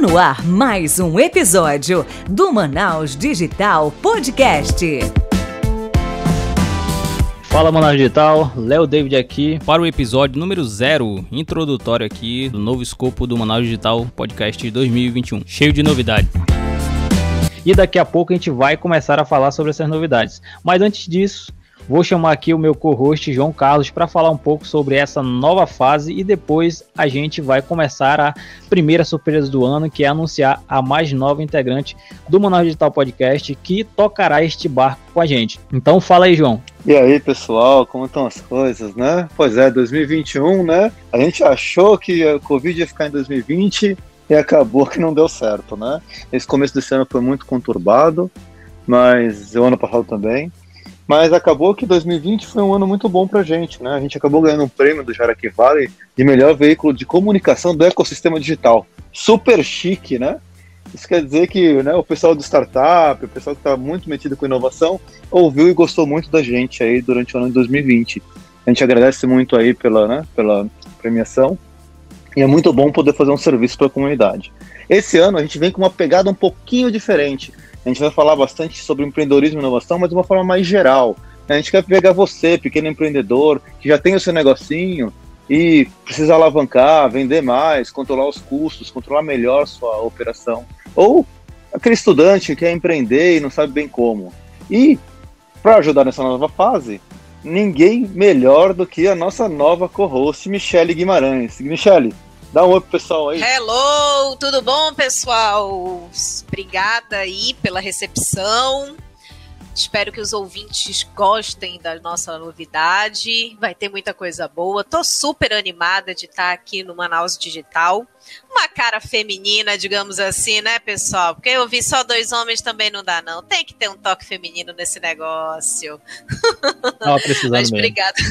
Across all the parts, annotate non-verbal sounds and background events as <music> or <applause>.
no ar mais um episódio do Manaus Digital Podcast. Fala Manaus Digital, Léo David aqui para o episódio número zero, introdutório aqui do novo escopo do Manaus Digital Podcast 2021, cheio de novidades. E daqui a pouco a gente vai começar a falar sobre essas novidades. Mas antes disso, Vou chamar aqui o meu co-host João Carlos para falar um pouco sobre essa nova fase e depois a gente vai começar a primeira surpresa do ano, que é anunciar a mais nova integrante do Manaus Digital Podcast que tocará este barco com a gente. Então fala aí, João. E aí, pessoal, como estão as coisas, né? Pois é, 2021, né? A gente achou que a Covid ia ficar em 2020 e acabou que não deu certo, né? Esse começo desse ano foi muito conturbado, mas o ano passado também. Mas acabou que 2020 foi um ano muito bom pra gente, né? A gente acabou ganhando um prêmio do Jaraqui Valley de melhor veículo de comunicação do ecossistema digital. Super chique, né? Isso quer dizer que né, o pessoal do startup, o pessoal que está muito metido com inovação, ouviu e gostou muito da gente aí durante o ano de 2020. A gente agradece muito aí pela, né, pela premiação e é muito bom poder fazer um serviço para a comunidade. Esse ano a gente vem com uma pegada um pouquinho diferente. A gente vai falar bastante sobre empreendedorismo e inovação, mas de uma forma mais geral. A gente quer pegar você, pequeno empreendedor, que já tem o seu negocinho e precisa alavancar, vender mais, controlar os custos, controlar melhor sua operação. Ou aquele estudante que quer empreender e não sabe bem como. E para ajudar nessa nova fase, ninguém melhor do que a nossa nova co-host, Michele Guimarães. Michele, Dá um oi pro pessoal aí. Hello, tudo bom, pessoal? Obrigada aí pela recepção. Espero que os ouvintes gostem da nossa novidade. Vai ter muita coisa boa. Tô super animada de estar aqui no Manaus Digital. Uma cara feminina, digamos assim, né, pessoal? Porque eu vi só dois homens também não dá, não. Tem que ter um toque feminino nesse negócio. <laughs> Tava precisando Mas obrigada.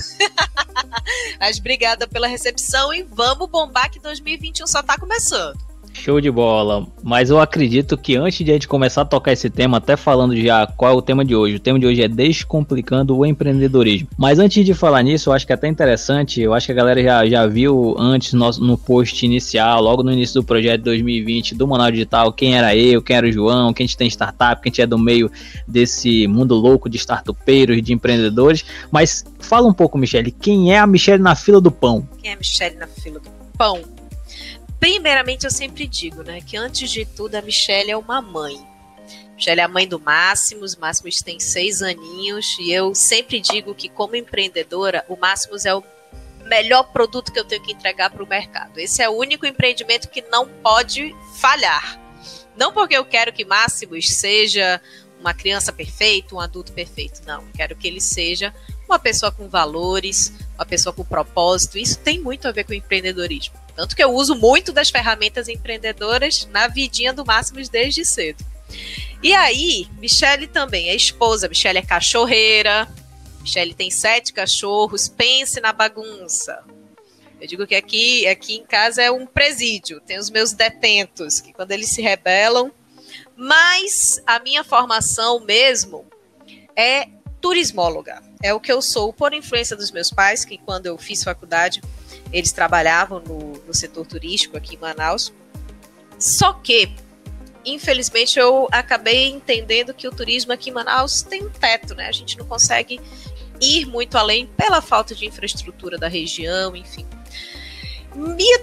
<laughs> Mas obrigada pela recepção e vamos bombar que 2021 só tá começando. Show de bola. Mas eu acredito que antes de a gente começar a tocar esse tema, até falando já qual é o tema de hoje, o tema de hoje é Descomplicando o Empreendedorismo. Mas antes de falar nisso, eu acho que é até interessante, eu acho que a galera já, já viu antes no, no post inicial, logo no início do projeto 2020 do Manaus Digital, quem era eu, quem era o João, quem a gente tem startup, quem a gente é do meio desse mundo louco de startupeiros, de empreendedores. Mas fala um pouco, Michele, quem é a Michele na fila do pão? Quem é a Michelle na fila do pão? Primeiramente, eu sempre digo, né, que antes de tudo, a Michelle é uma mãe. Michelle é a mãe do Máximos, Máximos tem seis aninhos, e eu sempre digo que, como empreendedora, o Máximos é o melhor produto que eu tenho que entregar para o mercado. Esse é o único empreendimento que não pode falhar. Não porque eu quero que Máximos seja uma criança perfeita, um adulto perfeito, não. Quero que ele seja uma pessoa com valores, uma pessoa com propósito. Isso tem muito a ver com empreendedorismo. Tanto que eu uso muito das ferramentas empreendedoras na vidinha do Máximos desde cedo. E aí, Michele também é esposa, Michele é cachorreira, Michele tem sete cachorros, pense na bagunça. Eu digo que aqui, aqui em casa é um presídio, tem os meus detentos, que quando eles se rebelam. Mas a minha formação mesmo é turismóloga. É o que eu sou por influência dos meus pais, que quando eu fiz faculdade, eles trabalhavam no, no setor turístico aqui em Manaus. Só que, infelizmente, eu acabei entendendo que o turismo aqui em Manaus tem um teto, né? A gente não consegue ir muito além pela falta de infraestrutura da região, enfim.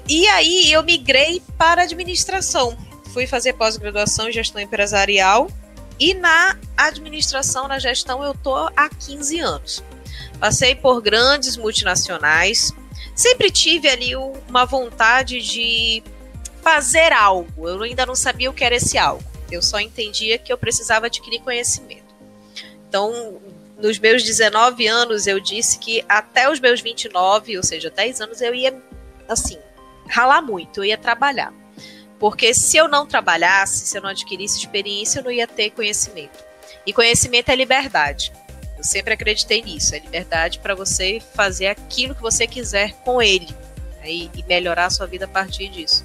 E, aí eu migrei para administração. Fui fazer pós-graduação em gestão empresarial e na administração, na gestão, eu tô há 15 anos. Passei por grandes multinacionais, sempre tive ali uma vontade de fazer algo. Eu ainda não sabia o que era esse algo. Eu só entendia que eu precisava adquirir conhecimento. Então, nos meus 19 anos, eu disse que até os meus 29, ou seja, 10 anos, eu ia, assim, ralar muito, eu ia trabalhar. Porque se eu não trabalhasse, se eu não adquirisse experiência, eu não ia ter conhecimento. E conhecimento é liberdade. Sempre acreditei nisso, é liberdade para você fazer aquilo que você quiser com ele né, e, e melhorar a sua vida a partir disso.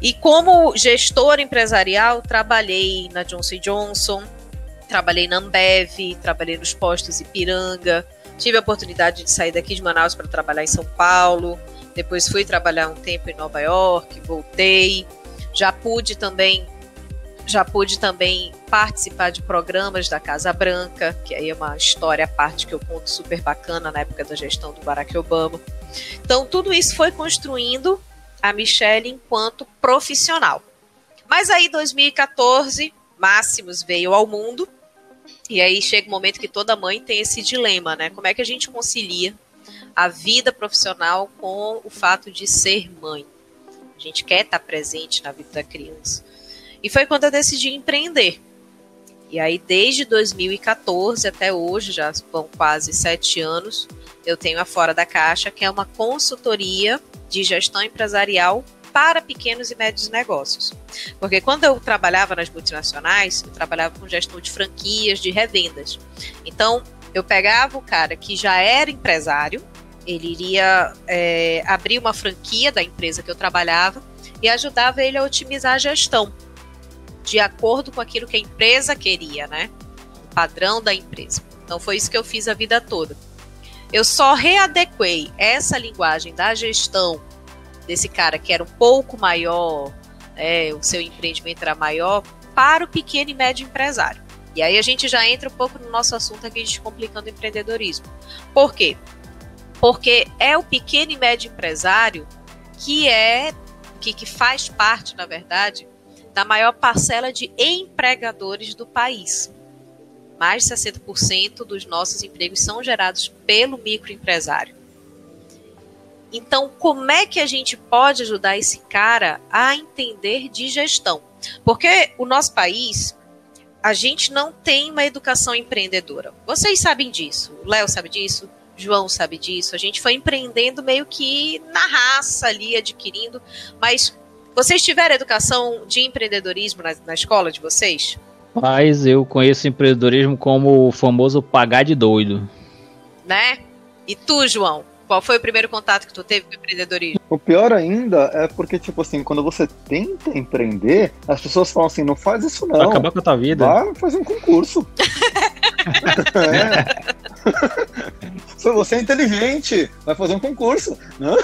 E como gestor empresarial, trabalhei na Johnson Johnson, trabalhei na Ambev, trabalhei nos postos Ipiranga, tive a oportunidade de sair daqui de Manaus para trabalhar em São Paulo, depois fui trabalhar um tempo em Nova York, voltei, Já pude também já pude também participar de programas da Casa Branca, que aí é uma história à parte que eu conto super bacana na época da gestão do Barack Obama. Então, tudo isso foi construindo a Michelle enquanto profissional. Mas aí, 2014, Máximos veio ao mundo, e aí chega o um momento que toda mãe tem esse dilema, né? Como é que a gente concilia a vida profissional com o fato de ser mãe? A gente quer estar presente na vida da criança. E foi quando eu decidi empreender. E aí, desde 2014 até hoje, já vão quase sete anos, eu tenho a Fora da Caixa, que é uma consultoria de gestão empresarial para pequenos e médios negócios. Porque quando eu trabalhava nas multinacionais, eu trabalhava com gestão de franquias, de revendas. Então, eu pegava o cara que já era empresário, ele iria é, abrir uma franquia da empresa que eu trabalhava e ajudava ele a otimizar a gestão de acordo com aquilo que a empresa queria, né? O padrão da empresa. Então foi isso que eu fiz a vida toda. Eu só readequei essa linguagem da gestão desse cara que era um pouco maior, é, o seu empreendimento era maior, para o pequeno e médio empresário. E aí a gente já entra um pouco no nosso assunto aqui de complicando empreendedorismo. Por quê? Porque é o pequeno e médio empresário que é que, que faz parte, na verdade, da maior parcela de empregadores do país. Mais de 60% dos nossos empregos são gerados pelo microempresário. Então, como é que a gente pode ajudar esse cara a entender de gestão? Porque o nosso país, a gente não tem uma educação empreendedora. Vocês sabem disso, o Léo sabe disso, João sabe disso. A gente foi empreendendo meio que na raça ali, adquirindo, mas vocês tiveram educação de empreendedorismo na, na escola de vocês? Mas eu conheço empreendedorismo como o famoso pagar de doido. Né? E tu, João? Qual foi o primeiro contato que tu teve com o empreendedorismo? O pior ainda é porque, tipo assim, quando você tenta empreender, as pessoas falam assim, não faz isso não. Vai acabar com a tua vida. Vai fazer um concurso. <laughs> é. <laughs> Você é inteligente, vai fazer um concurso. Né?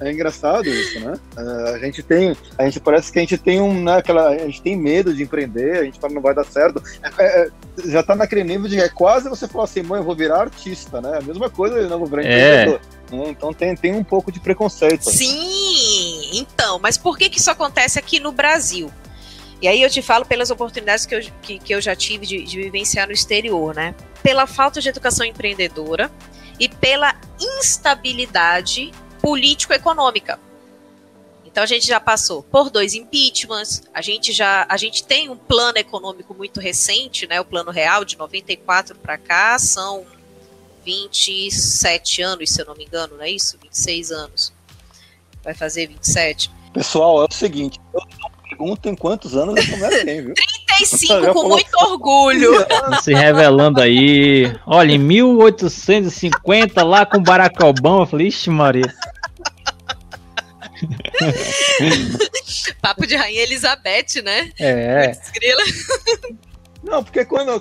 É engraçado isso, né? É, a gente tem, a gente parece que a gente tem um, né, aquela, a gente tem medo de empreender, a gente fala não vai dar certo. É, é, já tá naquele nível de é quase você falar assim, mãe, eu vou virar artista, né? A mesma coisa, eu não vou virar é. empreendedor. Né? Então tem, tem um pouco de preconceito. Sim, então, mas por que que isso acontece aqui no Brasil? E aí eu te falo pelas oportunidades que eu, que, que eu já tive de, de vivenciar no exterior, né? Pela falta de educação empreendedora e pela instabilidade político-econômica. Então a gente já passou por dois impeachments, a gente já a gente tem um plano econômico muito recente, né? O plano real de 94 para cá são 27 anos, se eu não me engano, não é isso? 26 anos. Vai fazer 27. Pessoal, é o seguinte, eu perguntam quantos anos essa mulher tem, viu? 35, com muito orgulho. Se revelando aí. Olha, em 1850, lá com Barack Obama, eu falei, ixi, Maria. Papo de Rainha Elizabeth, né? É. Não, porque quando,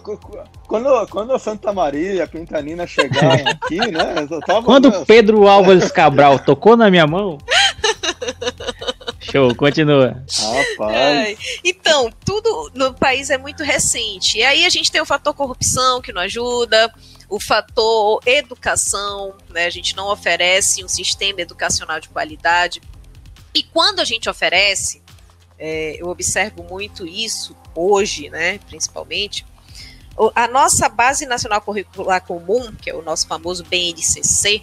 quando, quando a Santa Maria e a Pintanina chegaram <laughs> aqui, né? Tava, quando Pedro Álvares Cabral tocou na minha mão. <laughs> Show, continua. Rapaz. então, tudo no país é muito recente. E aí a gente tem o fator corrupção que não ajuda, o fator educação, né? A gente não oferece um sistema educacional de qualidade. E quando a gente oferece, é, eu observo muito isso hoje, né, principalmente, a nossa Base Nacional Curricular Comum, que é o nosso famoso BNCC,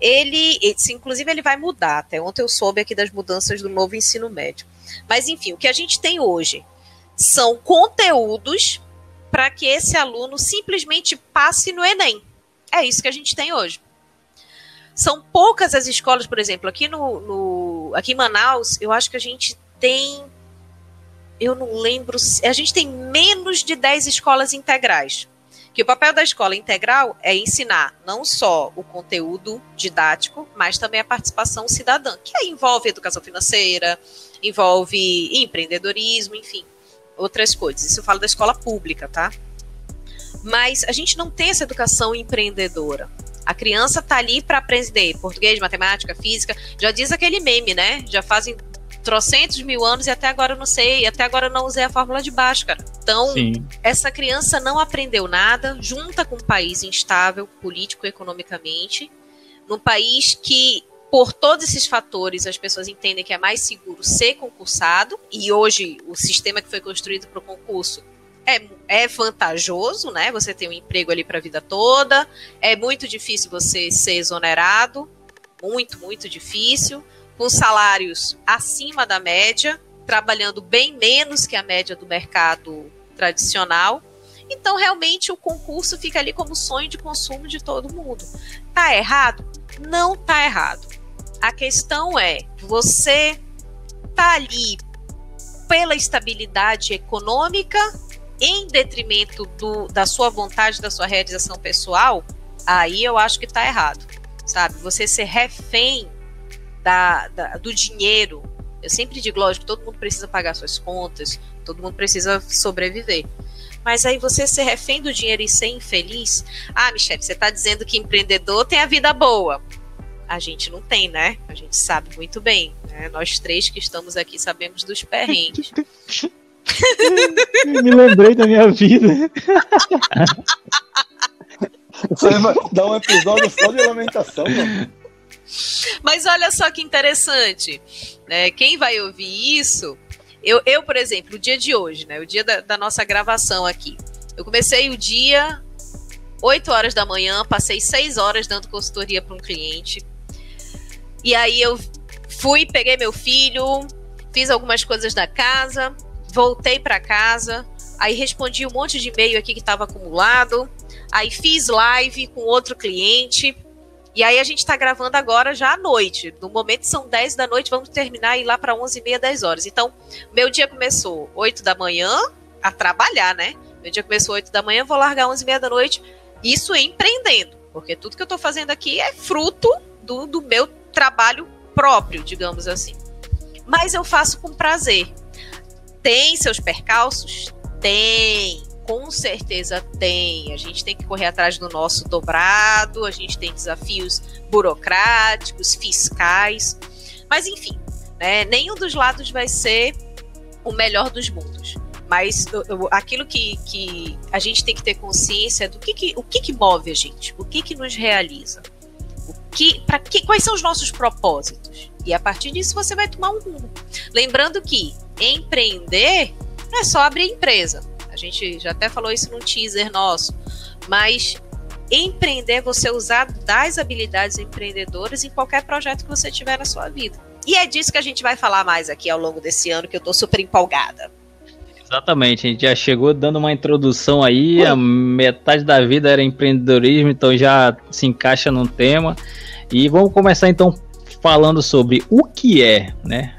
ele, esse, inclusive, ele vai mudar. Até ontem eu soube aqui das mudanças do novo ensino médio. Mas, enfim, o que a gente tem hoje são conteúdos para que esse aluno simplesmente passe no Enem. É isso que a gente tem hoje. São poucas as escolas, por exemplo, aqui no, no aqui em Manaus, eu acho que a gente tem eu não lembro, a gente tem menos de 10 escolas integrais que o papel da escola integral é ensinar não só o conteúdo didático, mas também a participação cidadã, que aí envolve educação financeira, envolve empreendedorismo, enfim, outras coisas. Isso eu falo da escola pública, tá? Mas a gente não tem essa educação empreendedora. A criança tá ali para aprender português, matemática, física. Já diz aquele meme, né? Já fazem trocentos mil anos e até agora eu não sei, até agora eu não usei a fórmula de Bhaskara. Então, Sim. essa criança não aprendeu nada, junta com um país instável, político e economicamente, num país que por todos esses fatores, as pessoas entendem que é mais seguro ser concursado, e hoje o sistema que foi construído para o concurso é, é vantajoso, né? Você tem um emprego ali para a vida toda, é muito difícil você ser exonerado, muito, muito difícil, com salários acima da média, trabalhando bem menos que a média do mercado tradicional. Então, realmente, o concurso fica ali como sonho de consumo de todo mundo. Tá errado? Não tá errado. A questão é, você tá ali pela estabilidade econômica em detrimento do, da sua vontade, da sua realização pessoal, aí eu acho que tá errado sabe? Você ser refém da, da, do dinheiro. Eu sempre digo, lógico, todo mundo precisa pagar suas contas, todo mundo precisa sobreviver. Mas aí você ser refém do dinheiro e ser infeliz. Ah, Michelle, você está dizendo que empreendedor tem a vida boa. A gente não tem, né? A gente sabe muito bem. Né? Nós três que estamos aqui sabemos dos perrengues. <laughs> <laughs> Me lembrei da minha vida. Você dá um episódio só de lamentação, mano. Mas olha só que interessante. Né? Quem vai ouvir isso. Eu, eu, por exemplo, o dia de hoje, né? O dia da, da nossa gravação aqui. Eu comecei o dia 8 horas da manhã, passei 6 horas dando consultoria para um cliente. E aí eu fui, peguei meu filho, fiz algumas coisas da casa, voltei para casa, aí respondi um monte de e-mail aqui que estava acumulado, Aí fiz live com outro cliente. E aí a gente está gravando agora já à noite. No momento são 10 da noite, vamos terminar e ir lá para 11 e meia, 10 horas. Então, meu dia começou 8 da manhã a trabalhar, né? Meu dia começou 8 da manhã, vou largar 11 e meia da noite. Isso empreendendo, porque tudo que eu estou fazendo aqui é fruto do, do meu trabalho próprio, digamos assim. Mas eu faço com prazer. Tem seus percalços? Tem com certeza tem. A gente tem que correr atrás do nosso dobrado, a gente tem desafios burocráticos, fiscais. Mas, enfim, né, nenhum dos lados vai ser o melhor dos mundos. Mas aquilo que, que a gente tem que ter consciência é do que, que o que, que move a gente, o que, que nos realiza, o que, para que, quais são os nossos propósitos. E a partir disso você vai tomar um rumo. Lembrando que empreender não é só abrir empresa gente já até falou isso num teaser nosso. Mas empreender você usar das habilidades empreendedoras em qualquer projeto que você tiver na sua vida. E é disso que a gente vai falar mais aqui ao longo desse ano, que eu estou super empolgada. Exatamente, a gente já chegou dando uma introdução aí, a metade da vida era empreendedorismo, então já se encaixa no tema. E vamos começar então falando sobre o que é, né?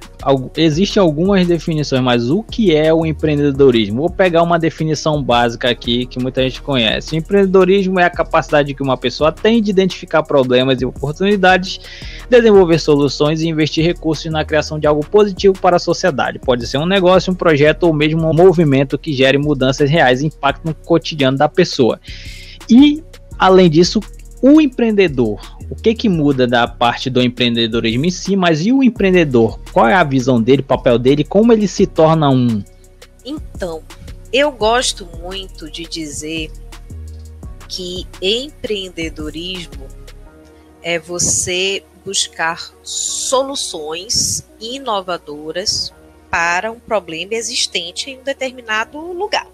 Existem algumas definições, mas o que é o empreendedorismo? Vou pegar uma definição básica aqui que muita gente conhece. O empreendedorismo é a capacidade que uma pessoa tem de identificar problemas e oportunidades, desenvolver soluções e investir recursos na criação de algo positivo para a sociedade. Pode ser um negócio, um projeto ou mesmo um movimento que gere mudanças reais e impacto no cotidiano da pessoa. E, além disso, o empreendedor, o que que muda da parte do empreendedorismo em si, mas e o empreendedor? Qual é a visão dele, o papel dele, como ele se torna um? Então, eu gosto muito de dizer que empreendedorismo é você buscar soluções inovadoras para um problema existente em um determinado lugar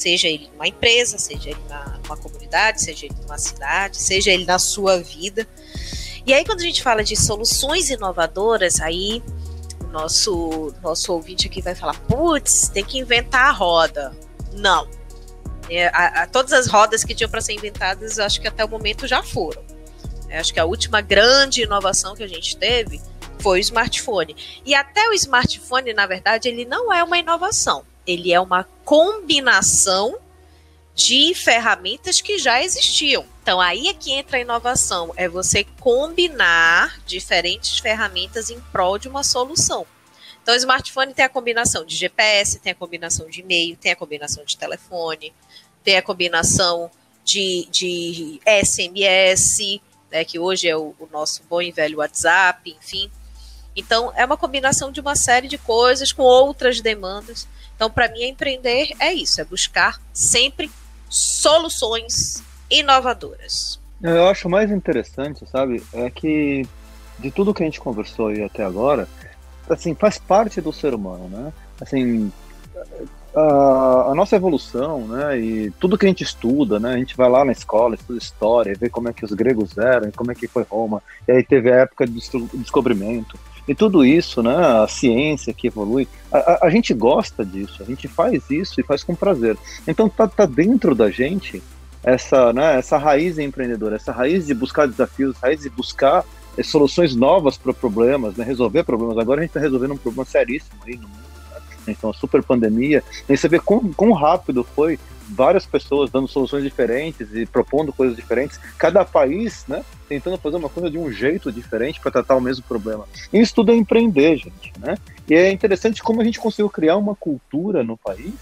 seja ele numa empresa, seja ele na, numa comunidade, seja ele numa cidade, seja ele na sua vida. E aí, quando a gente fala de soluções inovadoras, aí o nosso, nosso ouvinte aqui vai falar: putz, tem que inventar a roda. Não. É, a, a, todas as rodas que tinham para ser inventadas, acho que até o momento já foram. É, acho que a última grande inovação que a gente teve foi o smartphone. E até o smartphone, na verdade, ele não é uma inovação ele é uma combinação de ferramentas que já existiam. Então aí é que entra a inovação, é você combinar diferentes ferramentas em prol de uma solução. Então o smartphone tem a combinação de GPS, tem a combinação de e-mail, tem a combinação de telefone, tem a combinação de, de SMS, né, que hoje é o, o nosso bom e velho WhatsApp, enfim. Então, é uma combinação de uma série de coisas com outras demandas. Então, para mim, empreender é isso, é buscar sempre soluções inovadoras. Eu acho mais interessante, sabe, é que de tudo que a gente conversou aí até agora, assim, faz parte do ser humano, né? Assim, a, a, nossa evolução, né, e tudo que a gente estuda, né, a gente vai lá na escola, estuda história, vê como é que os gregos eram, como é que foi Roma, e aí teve a época do descobrimento, e tudo isso, né, a ciência que evolui, a, a, gente gosta disso, a gente faz isso e faz com prazer. Então tá, tá dentro da gente essa, né, essa raiz empreendedora, essa raiz de buscar desafios, raiz de buscar é, soluções novas para problemas, né, resolver problemas. Agora a gente está resolvendo um problema seríssimo aí no mundo, né? então a super pandemia. E você vê quão, quão rápido foi várias pessoas dando soluções diferentes e propondo coisas diferentes, cada país, né, tentando fazer uma coisa de um jeito diferente para tratar o mesmo problema. Isso tudo é empreender, gente, né? E é interessante como a gente conseguiu criar uma cultura no país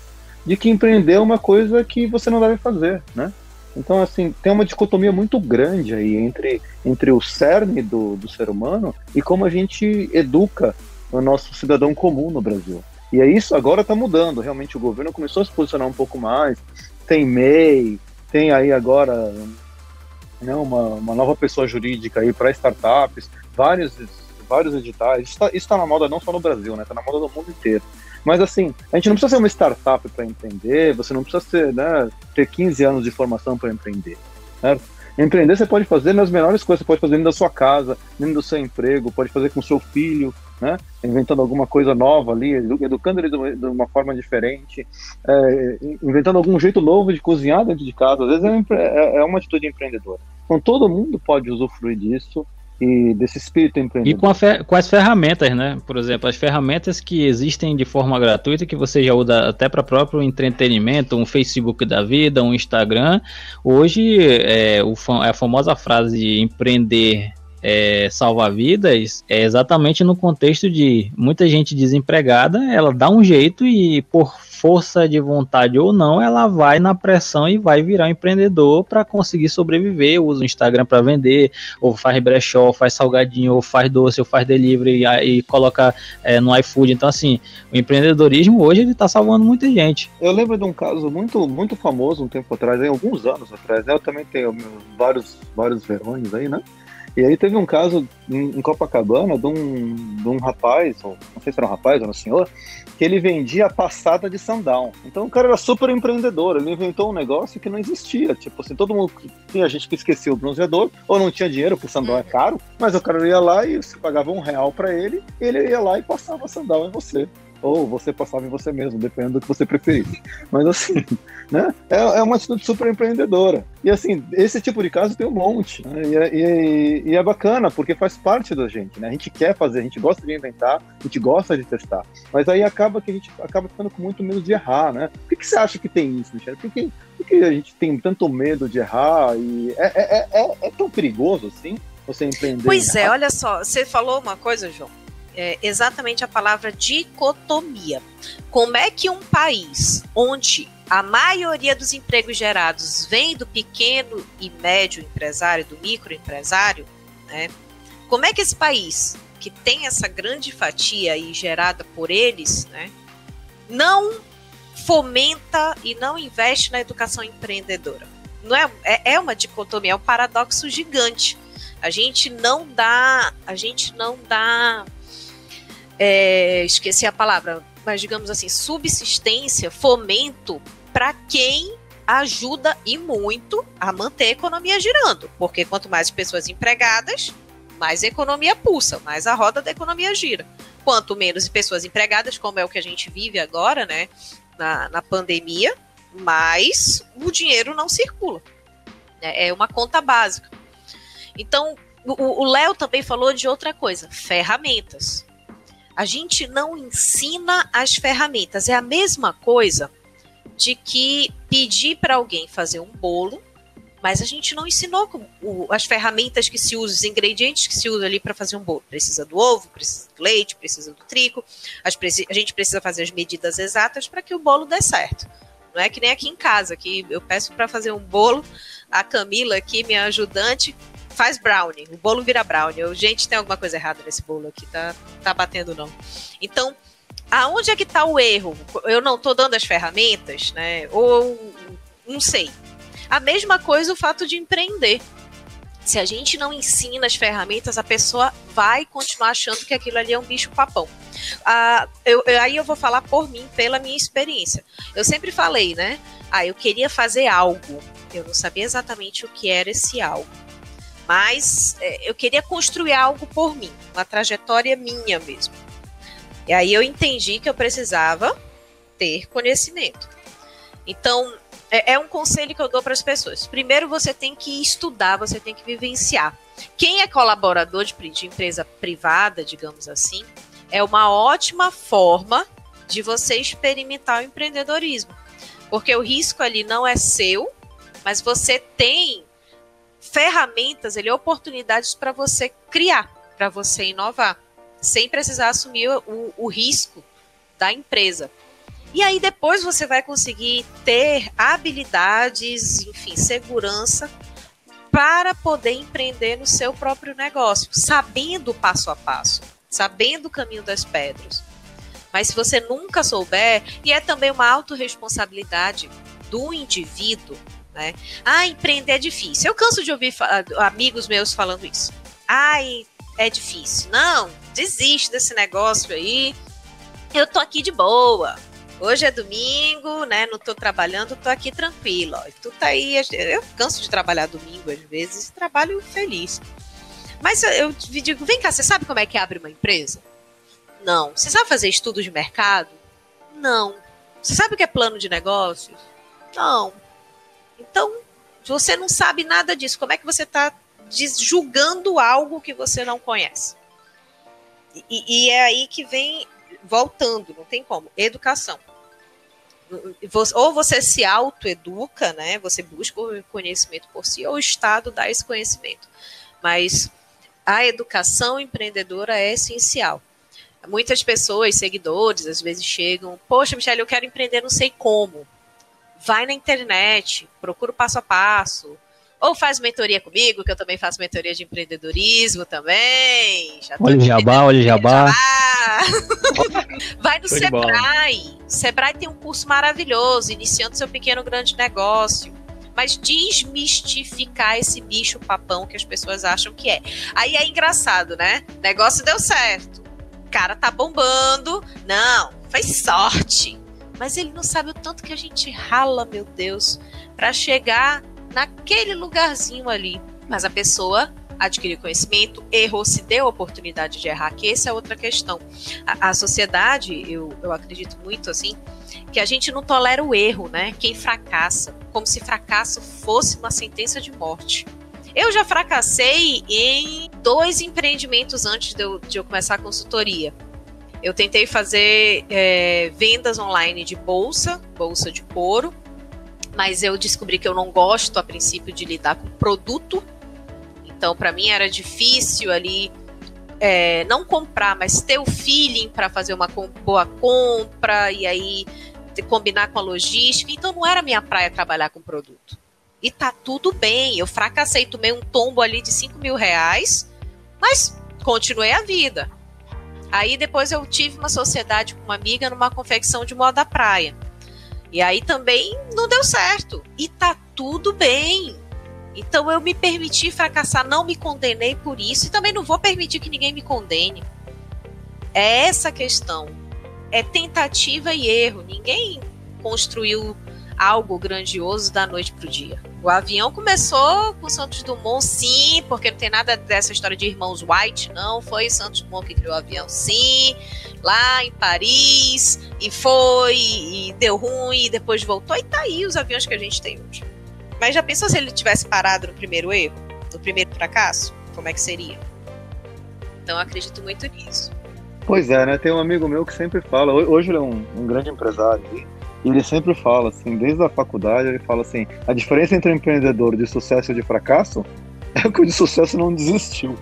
de que empreender é uma coisa que você não deve fazer, né? Então, assim, tem uma dicotomia muito grande aí entre, entre o cerne do, do ser humano e como a gente educa o nosso cidadão comum no Brasil. E é isso agora está mudando. Realmente o governo começou a se posicionar um pouco mais. Tem MEI, tem aí agora né, uma, uma nova pessoa jurídica aí para startups, vários, vários editais. Isso está tá na moda não só no Brasil, né? Está na moda no mundo inteiro. Mas assim, a gente não precisa ser uma startup para empreender, você não precisa ser, né, ter 15 anos de formação para empreender. Certo? Empreender você pode fazer nas menores coisas, você pode fazer dentro da sua casa, dentro do seu emprego, pode fazer com seu filho, né? inventando alguma coisa nova ali, educando ele de uma forma diferente, é, inventando algum jeito novo de cozinhar dentro de casa. Às vezes é, é, é uma atitude empreendedora. Então todo mundo pode usufruir disso e desse espírito empreendedor. E com, com, as ferramentas, né? Por exemplo, as ferramentas que existem de forma gratuita, que você já usa até para próprio entretenimento, um Facebook da vida, um Instagram. Hoje, é, o, a famosa frase empreender é, salvar vidas é exatamente no contexto de muita gente desempregada, ela dá um jeito e por força de vontade ou não, ela vai na pressão e vai virar um empreendedor para conseguir sobreviver. Usa o Instagram para vender, ou faz brechó, faz salgadinho, ou faz doce, ou faz delivery e, e coloca é, no iFood. Então, assim, o empreendedorismo hoje ele está salvando muita gente. Eu lembro de um caso muito, muito famoso um tempo atrás, em alguns anos atrás. Né? Eu também tenho vários, vários verões aí, né? E aí teve um caso em, Copacabana de um, de um rapaz, ou não sei se era um rapaz ou um senhor, que ele vendia passada de sandal. Então o cara era super empreendedor, ele inventou um negócio que não existia. Tipo assim, todo mundo tinha gente que esquecia o bronzeador, ou não tinha dinheiro, porque sandal é caro, mas o cara ia lá e você pagava um real para ele, ele ia lá e passava sandal em você ou você passava em você mesmo, dependendo do que você preferisse. Mas assim, <laughs> né? É, é uma atitude super empreendedora. E assim, esse tipo de caso tem um monte. Né? E, é, e, e, é bacana, porque faz parte da gente, né? A gente quer fazer, a gente gosta de inventar, a gente gosta de testar. Mas aí acaba que a gente acaba ficando com muito medo de errar, né? Por que, que você acha que tem isso, Michel? Por que, por que a gente tem tanto medo de errar? E é, é, é, é tão perigoso assim? Você empreender? Pois é, olha só, você falou uma coisa, João é, exatamente a palavra dicotomia. Como é que um país onde a maioria dos empregos gerados vem do pequeno e médio empresário, do microempresário, né? Como é que esse país, que tem essa grande fatia aí gerada por eles, né, não fomenta e não investe na educação empreendedora? Não é, é, é uma dicotomia, é um paradoxo gigante. A gente não dá, a gente não dá é, esqueci a palavra, mas digamos assim, subsistência, fomento para quem ajuda e muito a manter a economia girando, porque quanto mais pessoas empregadas, mais a economia pulsa, mais a roda da economia gira. Quanto menos pessoas empregadas, como é o que a gente vive agora, né, na, na pandemia, mais o dinheiro não circula. É, é uma conta básica. Então, o Léo também falou de outra coisa, ferramentas. A gente não ensina as ferramentas. É a mesma coisa de que pedir para alguém fazer um bolo, mas a gente não ensinou o, as ferramentas que se usa, os ingredientes que se usa ali para fazer um bolo. Precisa do ovo, precisa do leite, precisa do trigo. a gente precisa fazer as medidas exatas para que o bolo dê certo. Não é que nem aqui em casa, que eu peço para fazer um bolo, a Camila aqui, minha ajudante, faz brownie, o bolo vira brownie. Eu, gente, tem alguma coisa errada nesse bolo aqui, tá, tá batendo não. Então, aonde é que tá o erro? Eu não tô dando as ferramentas, né? Ou não sei. A mesma coisa o fato de empreender. Se a gente não ensina as ferramentas, a pessoa vai continuar achando que aquilo ali é um bicho papão. Ah, eu, eu, aí eu vou falar por mim, pela minha experiência. Eu sempre falei, né? Ah, eu queria fazer algo. Eu não sabia exatamente o que era esse algo. Mas é, eu queria construir algo por mim, uma trajetória minha mesmo. E aí eu entendi que eu precisava ter conhecimento. Então, é, é um conselho que eu dou para as pessoas. Primeiro, você tem que estudar, você tem que vivenciar. Quem é colaborador de, de empresa privada, digamos assim, é uma ótima forma de você experimentar o empreendedorismo. Porque o risco ali não é seu, mas você tem ferramentas, ele, oportunidades para você criar, para você inovar, sem precisar assumir o, o risco da empresa. E aí depois você vai conseguir ter habilidades, enfim, segurança para poder empreender no seu próprio negócio, sabendo passo a passo, sabendo o caminho das pedras. Mas se você nunca souber, e é também uma autorresponsabilidade do indivíduo, né? Ah, empreender é difícil. Eu canso de ouvir amigos meus falando isso. Ai, é difícil. Não, desiste desse negócio aí. Eu tô aqui de boa. Hoje é domingo, né? Não tô trabalhando, tô aqui tranquilo. Tu tá aí, eu canso de trabalhar domingo às vezes, trabalho feliz. Mas eu digo, vem cá, você sabe como é que abre uma empresa? Não. Você sabe fazer estudo de mercado? Não. Você sabe o que é plano de negócios? Não. Então, você não sabe nada disso. Como é que você está julgando algo que você não conhece? E, e é aí que vem voltando, não tem como. Educação. Ou você se autoeduca, né? Você busca o conhecimento por si, ou o Estado dá esse conhecimento. Mas a educação empreendedora é essencial. Muitas pessoas, seguidores, às vezes chegam, poxa, Michelle, eu quero empreender, não sei como. Vai na internet, procura o passo a passo, ou faz mentoria comigo, que eu também faço mentoria de empreendedorismo também. Já olha o jabá, olha o jabá. <laughs> Vai no Sebrae. Sebrae tem um curso maravilhoso, iniciando seu pequeno grande negócio. Mas desmistificar esse bicho papão que as pessoas acham que é. Aí é engraçado, né? Negócio deu certo. O cara tá bombando. Não, foi sorte. Mas ele não sabe o tanto que a gente rala, meu Deus, para chegar naquele lugarzinho ali. Mas a pessoa adquiriu conhecimento, errou, se deu a oportunidade de errar, que essa é outra questão. A, a, sociedade, eu, eu acredito muito assim, que a gente não tolera o erro, né? Quem fracassa, como se fracasso fosse uma sentença de morte. Eu já fracassei em dois empreendimentos antes de eu, de eu começar a consultoria. Eu tentei fazer é, vendas online de bolsa, bolsa de couro, mas eu descobri que eu não gosto a princípio de lidar com produto. Então, para mim era difícil ali é, não comprar, mas ter o feeling para fazer uma boa compra e aí combinar com a logística. Então, não era minha praia trabalhar com produto. E tá tudo bem. Eu fracassei, tomei um tombo ali de 5 mil reais, mas continuei a vida. Aí depois eu tive uma sociedade com uma amiga numa confecção de moda praia. E aí também não deu certo. E tá tudo bem. Então eu me permiti fracassar, não me condenei por isso e também não vou permitir que ninguém me condene. É essa a questão. É tentativa e erro. Ninguém construiu algo grandioso da noite para o dia. O avião começou com Santos Dumont, sim, porque não tem nada dessa história de irmãos White, não. Foi Santos Dumont que criou o avião, sim, lá em Paris, e foi, e deu ruim, e depois voltou, e tá aí os aviões que a gente tem hoje. Mas já pensou se ele tivesse parado no primeiro erro, no primeiro fracasso? Como é que seria? Então acredito muito nisso. Pois é, né? Tem um amigo meu que sempre fala, hoje ele é um, um grande empresário, e ele sempre fala, assim, desde a faculdade, ele fala assim: a diferença entre um empreendedor de sucesso e de fracasso <laughs> é que o de sucesso não desistiu.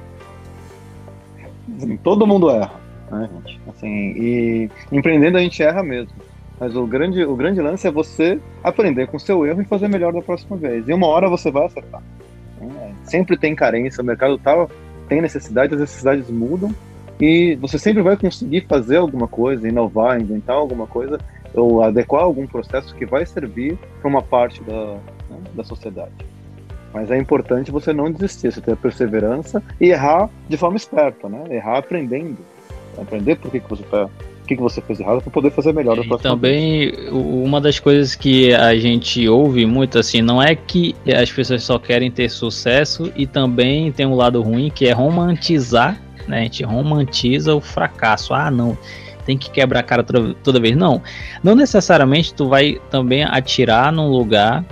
Assim, todo mundo erra, né, gente? Assim, e empreendendo a gente erra mesmo. Mas o grande, o grande lance é você aprender com o seu erro e fazer melhor da próxima vez. E uma hora você vai acertar. É, sempre tem carência, o mercado tá, tem necessidade, as necessidades mudam e você sempre vai conseguir fazer alguma coisa, inovar, inventar alguma coisa ou adequar algum processo que vai servir para uma parte da, né, da sociedade. Mas é importante você não desistir, você ter perseverança e errar de forma esperta, né? Errar aprendendo. Aprender por que, que você está o que, que você fez errado para poder fazer melhor e também vez. uma das coisas que a gente ouve muito assim não é que as pessoas só querem ter sucesso e também tem um lado ruim que é romantizar né a gente romantiza o fracasso ah não tem que quebrar a cara toda, vez não não necessariamente tu vai também atirar num lugar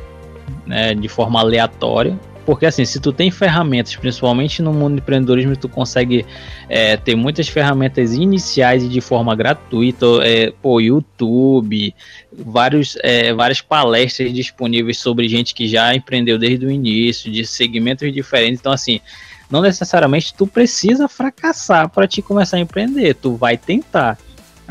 né, de forma aleatória porque assim, se tu tem ferramentas, principalmente no mundo do empreendedorismo, tu consegue é, ter muitas ferramentas iniciais e de forma gratuita, é, pô, YouTube, vários, é, várias palestras disponíveis sobre gente que já empreendeu desde o início, de segmentos diferentes. Então, assim, não necessariamente tu precisa fracassar para te começar a empreender, tu vai tentar.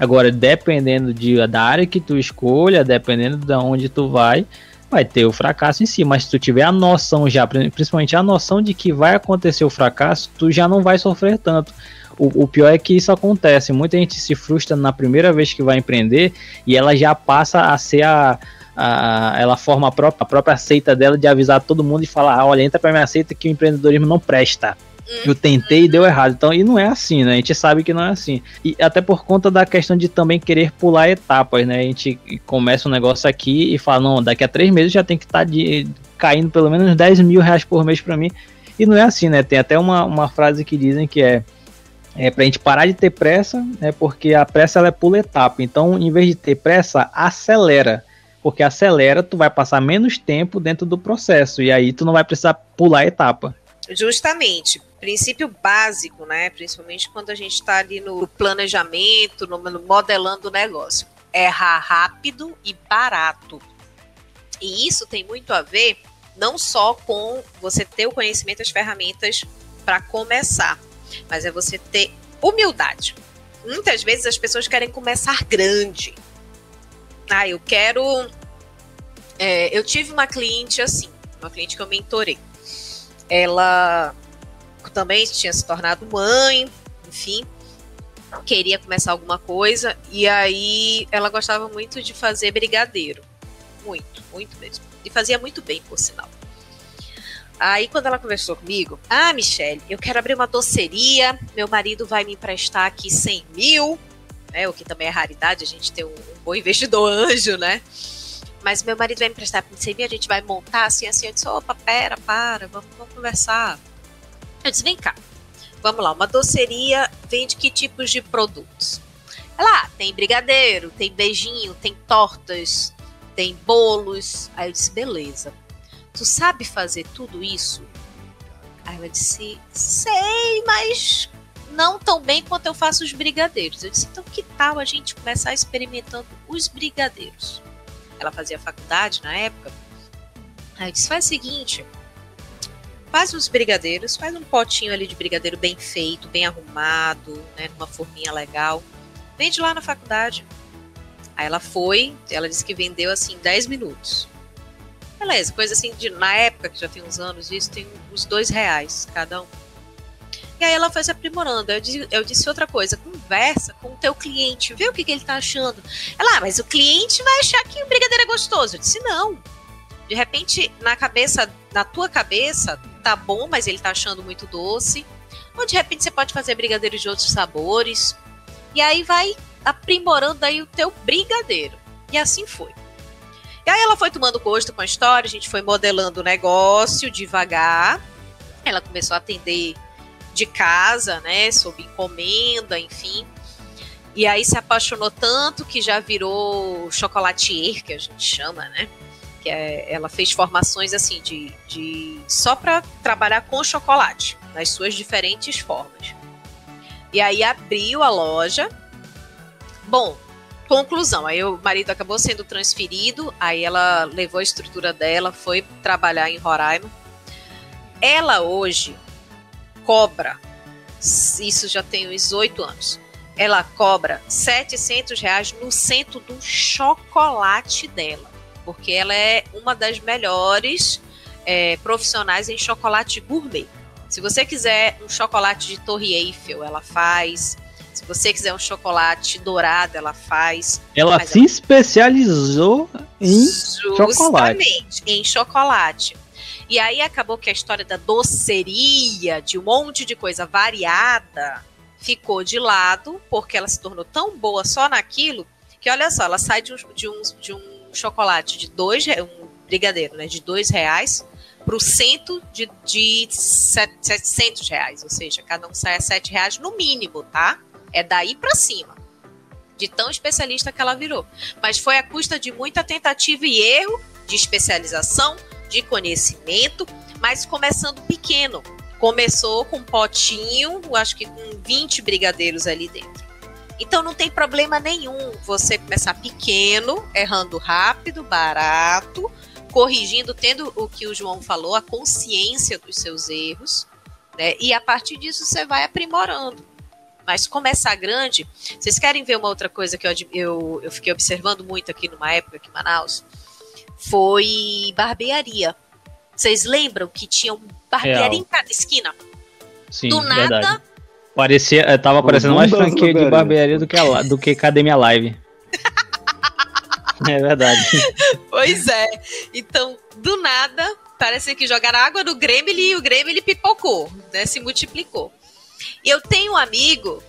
Agora, dependendo de, da área que tu escolha, dependendo de onde tu vai, vai ter o fracasso em si, mas se tu tiver a noção já, principalmente a noção de que vai acontecer o fracasso, tu já não vai sofrer tanto. O, o, pior é que isso acontece. Muita gente se frustra na primeira vez que vai empreender e ela já passa a ser a. a ela forma a própria, a própria seita dela de avisar todo mundo e falar: ah, olha, entra pra minha seita que o empreendedorismo não presta. Eu tentei e deu errado. Então, e não é assim, né? A gente sabe que não é assim. E até por conta da questão de também querer pular etapas, né? A gente começa um negócio aqui e fala, não, daqui a três meses já tem que estar tá caindo pelo menos 10 mil reais por mês para mim. E não é assim, né? Tem até uma, uma frase que dizem que é é pra gente parar de ter pressa, né? Porque a pressa ela é pula etapa. Então, em vez de ter pressa, acelera. Porque acelera, tu vai passar menos tempo dentro do processo. E aí tu não vai precisar pular etapa. Justamente princípio básico, né? Principalmente quando a gente está ali no planejamento, no, modelando o negócio. Errar rápido e barato. E isso tem muito a ver não só com você ter o conhecimento das ferramentas para começar, mas é você ter humildade. Muitas vezes as pessoas querem começar grande. Ah, eu quero. É, eu tive uma cliente assim, uma cliente que eu mentorei. Ela também tinha se tornado mãe, enfim, queria começar alguma coisa, e aí ela gostava muito de fazer brigadeiro. Muito, muito mesmo. E fazia muito bem, por sinal. Aí, quando ela conversou comigo, ah, Michelle, eu quero abrir uma doceria, meu marido vai me emprestar aqui 100 mil, né, o que também é raridade, a gente ter um, um bom investidor anjo, né? Mas meu marido vai me emprestar 100 mil, a gente vai montar assim, assim. Eu disse, opa, pera, para, vamos, vamos conversar. Eu disse, vem cá, vamos lá, uma doceria vende que tipos de produtos? Ela, ah, tem brigadeiro, tem beijinho, tem tortas, tem bolos. Aí eu disse, beleza. Tu sabe fazer tudo isso? Aí ela disse, sei, mas não tão bem quanto eu faço os brigadeiros. Eu disse, então que tal a gente começar experimentando os brigadeiros? Ela fazia faculdade na época. Aí eu disse, faz o seguinte, faz os brigadeiros, faz um potinho ali de brigadeiro bem feito, bem arrumado, né, numa forminha legal. Vende lá na faculdade. Aí ela foi, ela disse que vendeu assim 10 minutos. Beleza, coisa assim de na época, que já tem uns anos isso, tem uns dois reais cada um. E aí ela foi se aprimorando. Eu disse, eu disse outra coisa, conversa com o teu cliente, vê o que, que ele tá achando. Ela, ah, mas o cliente vai achar que o brigadeiro é gostoso. Eu disse, não. De repente, na cabeça, na tua cabeça, tá bom, mas ele tá achando muito doce. Ou de repente você pode fazer brigadeiros de outros sabores. E aí vai aprimorando aí o teu brigadeiro. E assim foi. E aí ela foi tomando gosto com a história, a gente foi modelando o negócio devagar. Ela começou a atender de casa, né, sob encomenda, enfim. E aí se apaixonou tanto que já virou chocolatier, que a gente chama, né? Que é, ela fez formações assim de, de só para trabalhar com chocolate nas suas diferentes formas. E aí abriu a loja. Bom, conclusão, aí o marido acabou sendo transferido, aí ela levou a estrutura dela, foi trabalhar em Roraima. Ela hoje cobra, isso já tem uns oito anos, ela cobra 700 reais no centro do chocolate dela porque ela é uma das melhores é, profissionais em chocolate gourmet. Se você quiser um chocolate de Torre Eiffel, ela faz. Se você quiser um chocolate dourado, ela faz. Ela se ela... especializou em Justamente, chocolate. em chocolate. E aí acabou que a história da doceria, de um monte de coisa variada, ficou de lado, porque ela se tornou tão boa só naquilo, que olha só, ela sai de um, de um, de um chocolate de dois, um brigadeiro, né, de dois reais, para o cento de, de 700 reais, ou seja, cada um sai a 7 reais no mínimo, tá? É daí para cima. De tão especialista que ela virou. Mas foi à custa de muita tentativa e erro, de especialização, de conhecimento, mas começando pequeno. Começou com um potinho, acho que com 20 brigadeiros ali dentro. Então não tem problema nenhum você começar pequeno, errando rápido, barato, corrigindo, tendo o que o João falou, a consciência dos seus erros, né? E a partir disso você vai aprimorando. Mas começar grande, vocês querem ver uma outra coisa que eu, eu, eu fiquei observando muito aqui numa época aqui em Manaus? Foi barbearia. Vocês lembram que tinha um barbearia Real. em cada esquina? Sim, Do nada. Verdade. Parecia, eh, tava parecendo mais franquia de barbearia do que, a, do que Academia Live. é verdade. Pois é. Então, do nada, parece que jogaram água no Grêmio e o Grêmio ele pipocou, né? Se multiplicou. E eu tenho um amigo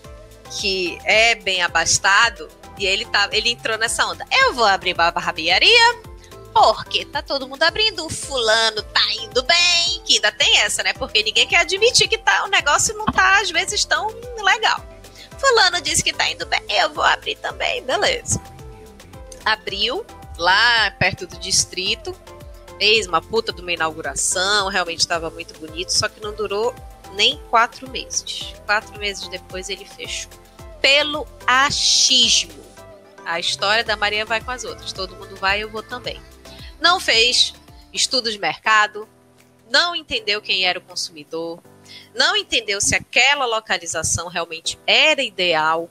que é bem abastado e ele, tá, ele entrou nessa onda. Eu vou abrir uma barbearia porque tá todo mundo abrindo, o fulano tá indo bem, que ainda tem essa, né? Porque ninguém quer admitir que tá, o negócio não tá, às vezes, tão legal. Fulano disse que tá indo bem, eu vou abrir também, beleza. Abriu, lá perto do distrito, fez uma puta de uma inauguração, realmente estava muito bonito, só que não durou nem quatro meses. Quatro meses depois ele fechou. Pelo achismo. A história da Maria vai com as outras. Todo mundo vai, eu vou também. Não fez estudo de mercado, não entendeu quem era o consumidor, não entendeu se aquela localização realmente era ideal,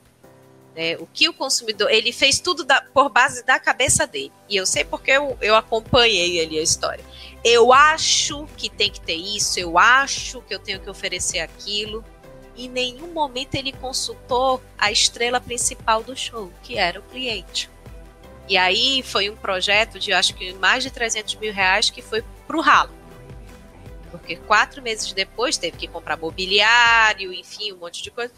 né? o que o consumidor. Ele fez tudo da, por base da cabeça dele. E eu sei porque eu, eu acompanhei ali a história eu acho que tem que ter isso, eu acho que eu tenho que oferecer aquilo. Em nenhum momento ele consultou a estrela principal do show, que era o cliente. E aí foi um projeto de acho que mais de 300 mil reais que foi para o ralo. Porque quatro meses depois teve que comprar mobiliário, enfim, um monte de coisa.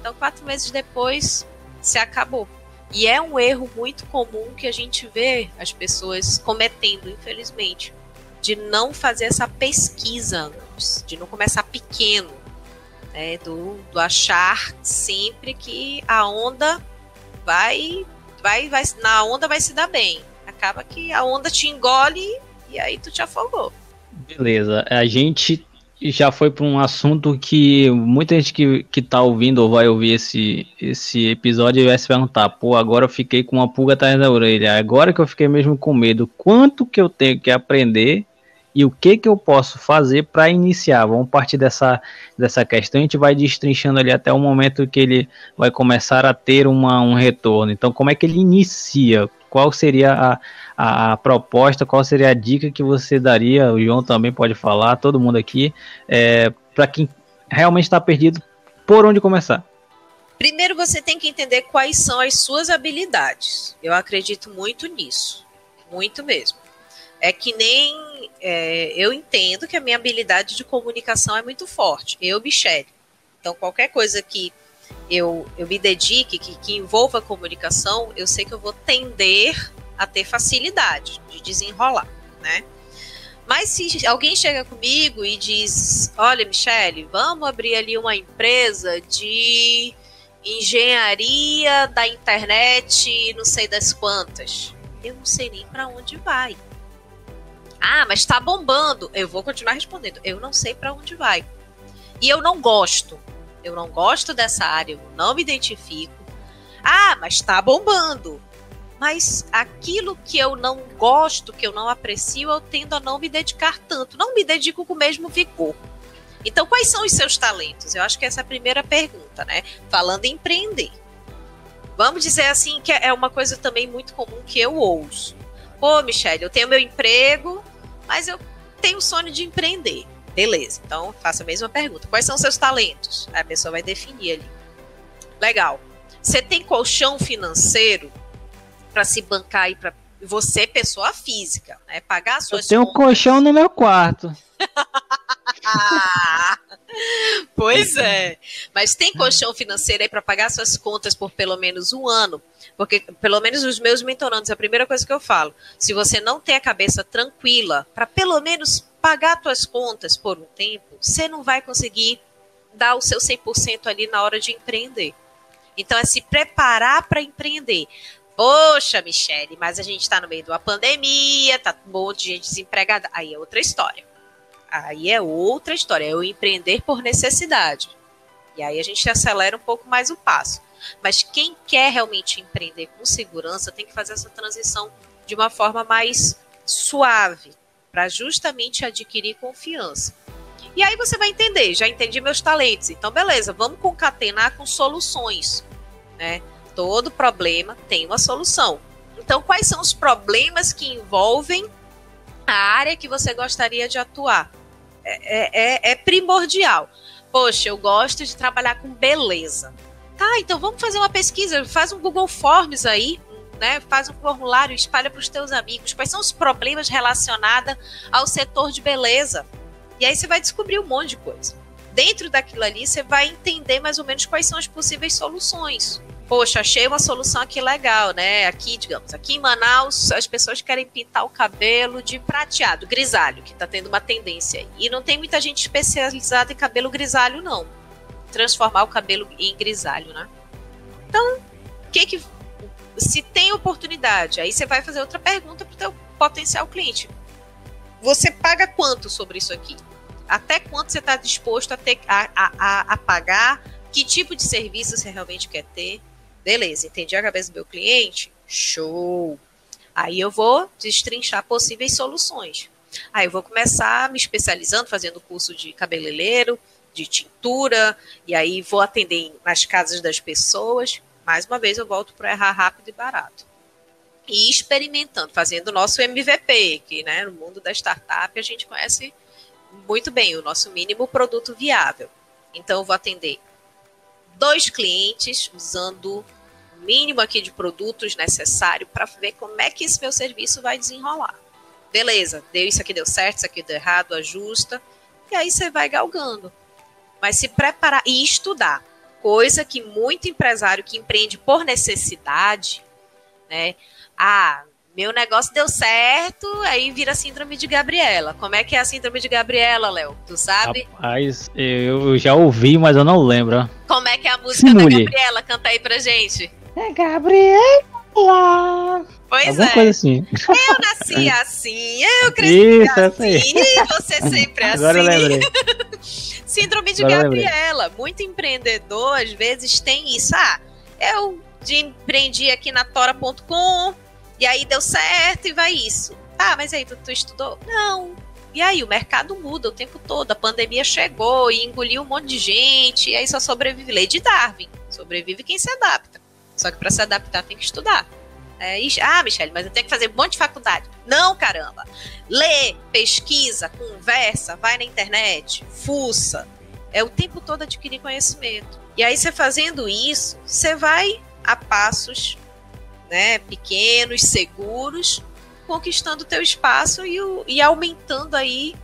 Então, quatro meses depois se acabou. E é um erro muito comum que a gente vê as pessoas cometendo, infelizmente de não fazer essa pesquisa antes, de não começar pequeno, né, do, do achar sempre que a onda vai, vai, vai, na onda vai se dar bem. Acaba que a onda te engole e aí tu te afogou. Beleza, a gente já foi para um assunto que muita gente que, que tá ouvindo ou vai ouvir esse, esse episódio vai se perguntar, pô, agora eu fiquei com uma pulga atrás da orelha, agora que eu fiquei mesmo com medo, quanto que eu tenho que aprender e o que que eu posso fazer para iniciar. Vamos partir dessa, dessa questão, a gente vai destrinchando ali até o momento que ele vai começar a ter uma, um retorno. Então, como é que ele inicia? Qual seria a, a, proposta, qual seria a dica que você daria? O João também pode falar, todo mundo aqui, é, para quem realmente está perdido, por onde começar? Primeiro você tem que entender quais são as suas habilidades. Eu acredito muito nisso, muito mesmo. É que nem é, eu entendo que a minha habilidade de comunicação é muito forte. Eu, Michelle. Então, qualquer coisa que eu, eu me dedique, que, que envolva comunicação, eu sei que eu vou tender a ter facilidade de desenrolar, né? Mas se alguém chega comigo e diz: Olha, Michele, vamos abrir ali uma empresa de engenharia da internet, não sei das quantas. Eu não sei nem para onde vai. Ah, mas está bombando. Eu vou continuar respondendo. Eu não sei para onde vai. E eu não gosto. Eu não gosto dessa área, eu não me identifico. Ah, mas está bombando. Mas aquilo que eu não gosto, que eu não aprecio, eu tendo a não me dedicar tanto. Não me dedico com o mesmo vigor. Então, quais são os seus talentos? Eu acho que essa é a primeira pergunta, né? Falando em empreender. Vamos dizer assim que é uma coisa também muito comum que eu ouço. Pô, Michelle, eu tenho meu emprego, mas eu tem o sonho de empreender. Beleza, então faça a mesma pergunta. Quais são seus talentos? A pessoa vai definir ali. Legal. Você tem colchão financeiro para se bancar aí para você, pessoa física, né? Pagar suas Eu tenho um colchão no meu quarto. <laughs> <laughs> <laughs> pois é. Mas tem colchão financeiro aí para pagar suas contas por pelo menos um ano? Porque, pelo menos os meus mentorandos, a primeira coisa que eu falo, se você não tem a cabeça tranquila para pelo menos pagar suas contas por um tempo, você não vai conseguir dar o seu 100% ali na hora de empreender. Então, é se preparar para empreender. Poxa, Michele, mas a gente está no meio de uma pandemia, tá um monte de gente desempregada. Aí é outra história. Aí é outra história, é o empreender por necessidade. E aí a gente acelera um pouco mais o passo. Mas quem quer realmente empreender com segurança tem que fazer essa transição de uma forma mais suave, para justamente adquirir confiança. E aí você vai entender, já entendi meus talentos. Então, beleza, vamos concatenar com soluções. Né? Todo problema tem uma solução. Então, quais são os problemas que envolvem a área que você gostaria de atuar? É, é, é primordial. Poxa, eu gosto de trabalhar com beleza. Tá, então vamos fazer uma pesquisa, faz um Google Forms aí, né? Faz um formulário, espalha para os teus amigos. Quais são os problemas relacionados ao setor de beleza? E aí você vai descobrir um monte de coisa. Dentro daquilo ali, você vai entender mais ou menos quais são as possíveis soluções poxa, achei uma solução aqui legal, né? Aqui, digamos, aqui em Manaus, as pessoas querem pintar o cabelo de prateado, grisalho, que tá tendo uma tendência. E não tem muita gente especializada em cabelo grisalho, não. Transformar o cabelo em grisalho, né? Então, que que. Se tem oportunidade, aí você vai fazer outra pergunta para o teu potencial cliente. Você paga quanto sobre isso aqui? Até quanto você está disposto a, ter, a, a, a pagar? Que tipo de serviço você realmente quer ter? Beleza, entendi a cabeça do meu cliente? Show! Aí eu vou destrinchar possíveis soluções. Aí eu vou começar me especializando, fazendo curso de cabeleireiro, de tintura, e aí vou atender nas casas das pessoas. Mais uma vez eu volto para errar rápido e barato. E experimentando, fazendo o nosso MVP, que né, no mundo da startup a gente conhece muito bem, o nosso mínimo produto viável. Então eu vou atender dois clientes usando mínimo aqui de produtos necessário para ver como é que esse meu serviço vai desenrolar. Beleza, deu isso aqui deu certo, isso aqui deu errado, ajusta. E aí você vai galgando. Mas se preparar e estudar. Coisa que muito empresário que empreende por necessidade, né? Ah, meu negócio deu certo, aí vira síndrome de Gabriela. Como é que é a síndrome de Gabriela, Léo? Tu sabe? Rapaz, eu já ouvi, mas eu não lembro. Como é que é a música Simule. da Gabriela? Canta aí pra gente. É Gabriela. Pois Alguma é. coisa assim. Eu nasci <laughs> assim, eu cresci Isso, assim, e você <laughs> sempre assim. <laughs> Agora eu lembrei. Síndrome de Agora Gabriela. Muito empreendedor, às vezes, tem isso. Ah, eu empreendi aqui na tora.com, e aí deu certo e vai isso. Ah, mas aí tu, tu estudou? Não. E aí, o mercado muda o tempo todo. A pandemia chegou e engoliu um monte de gente. E aí só sobrevive. Lei de Darwin. Sobrevive quem se adapta. Só que para se adaptar tem que estudar. É, e, ah, Michelle, mas eu tenho que fazer um monte de faculdade. Não, caramba. Lê, pesquisa, conversa, vai na internet, fuça. É o tempo todo adquirir conhecimento. E aí, você fazendo isso, você vai a passos né, pequenos, seguros, conquistando o teu espaço e, o, e aumentando aí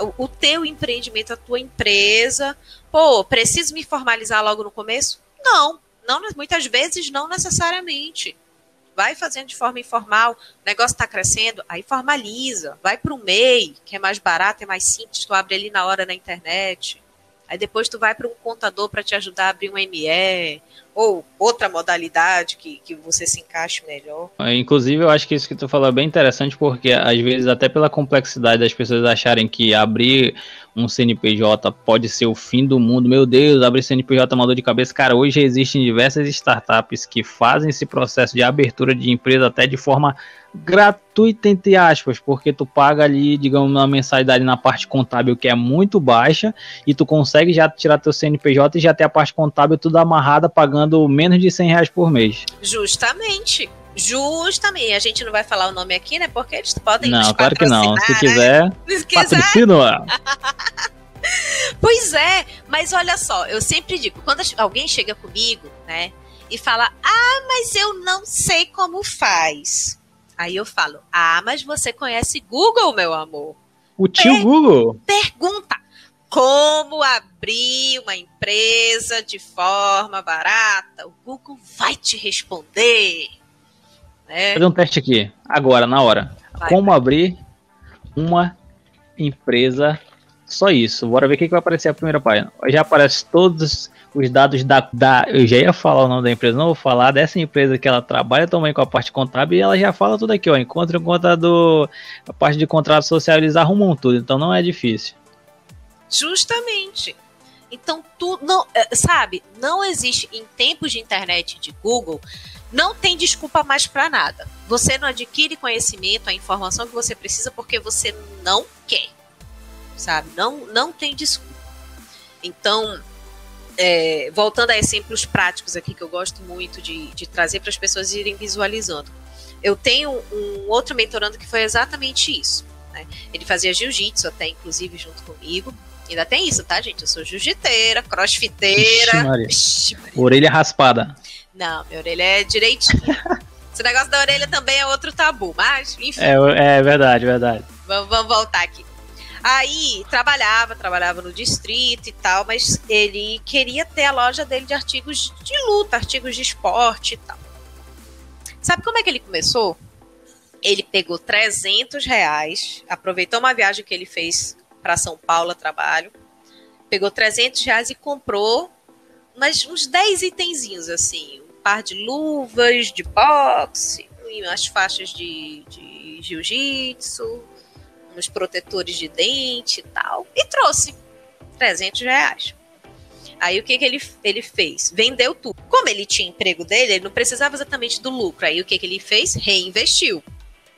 o, o teu empreendimento, a tua empresa. Pô, preciso me formalizar logo no começo? Não, não, muitas vezes não necessariamente. Vai fazendo de forma informal, o negócio está crescendo, aí formaliza. Vai para o MEI, que é mais barato, é mais simples, tu abre ali na hora na internet. Aí depois tu vai para um contador para te ajudar a abrir um ME, ou outra modalidade que, que você se encaixe melhor. É, inclusive, eu acho que isso que tu falou é bem interessante, porque às vezes, até pela complexidade das pessoas acharem que abrir um CNPJ pode ser o fim do mundo, meu Deus, abrir CNPJ é uma dor de cabeça. Cara, hoje existem diversas startups que fazem esse processo de abertura de empresa até de forma gratuita, entre aspas, porque tu paga ali, digamos, uma mensalidade na parte contábil que é muito baixa e tu consegue já tirar teu CNPJ e já ter a parte contábil tudo amarrada pagando menos de 100 reais por mês. Justamente. Justamente, a gente não vai falar o nome aqui, né? Porque eles podem Não, claro que não. Se né? quiser, <laughs> Se quiser. patrocina. <laughs> Pois é, mas olha só, eu sempre digo, quando alguém chega comigo, né, e fala: "Ah, mas eu não sei como faz". Aí eu falo: "Ah, mas você conhece Google, meu amor?". O tio Per Google. Pergunta: como abrir uma empresa de forma barata? O Google vai te responder. Né? Vou fazer um teste aqui, agora, na hora. Vai, como vai. abrir uma empresa só isso. Bora ver o que, que vai aparecer a primeira página. Já aparece todos os dados da, da. Eu já ia falar o nome da empresa, não vou falar dessa empresa que ela trabalha também com a parte contábil e ela já fala tudo aqui, ó. Encontre conta do. A parte de contrato social, eles arrumam tudo, então não é difícil. Justamente. Então, tu não, é, sabe, não existe em tempos de internet de Google, não tem desculpa mais para nada. Você não adquire conhecimento, a informação que você precisa porque você não quer sabe? Não, não tem desculpa. Então, é, voltando a exemplos práticos aqui que eu gosto muito de, de trazer para as pessoas irem visualizando. Eu tenho um outro mentorando que foi exatamente isso. Né? Ele fazia jiu-jitsu até, inclusive, junto comigo. Ainda tem isso, tá, gente? Eu sou jiu-jiteira, crossfiteira. Ixi, orelha raspada. Não, minha orelha é direitinha. <laughs> Esse negócio da orelha também é outro tabu, mas enfim. É, é verdade, verdade. Vamos, vamos voltar aqui. Aí trabalhava, trabalhava no distrito e tal, mas ele queria ter a loja dele de artigos de luta, artigos de esporte e tal. Sabe como é que ele começou? Ele pegou 300 reais, aproveitou uma viagem que ele fez para São Paulo a trabalho, pegou 300 reais e comprou mas uns 10 itenzinhos assim, um par de luvas de boxe, umas faixas de, de jiu-jitsu, uns protetores de dente e tal, e trouxe 300 reais. Aí o que, que ele, ele fez? Vendeu tudo. Como ele tinha emprego dele, ele não precisava exatamente do lucro. Aí o que, que ele fez? Reinvestiu.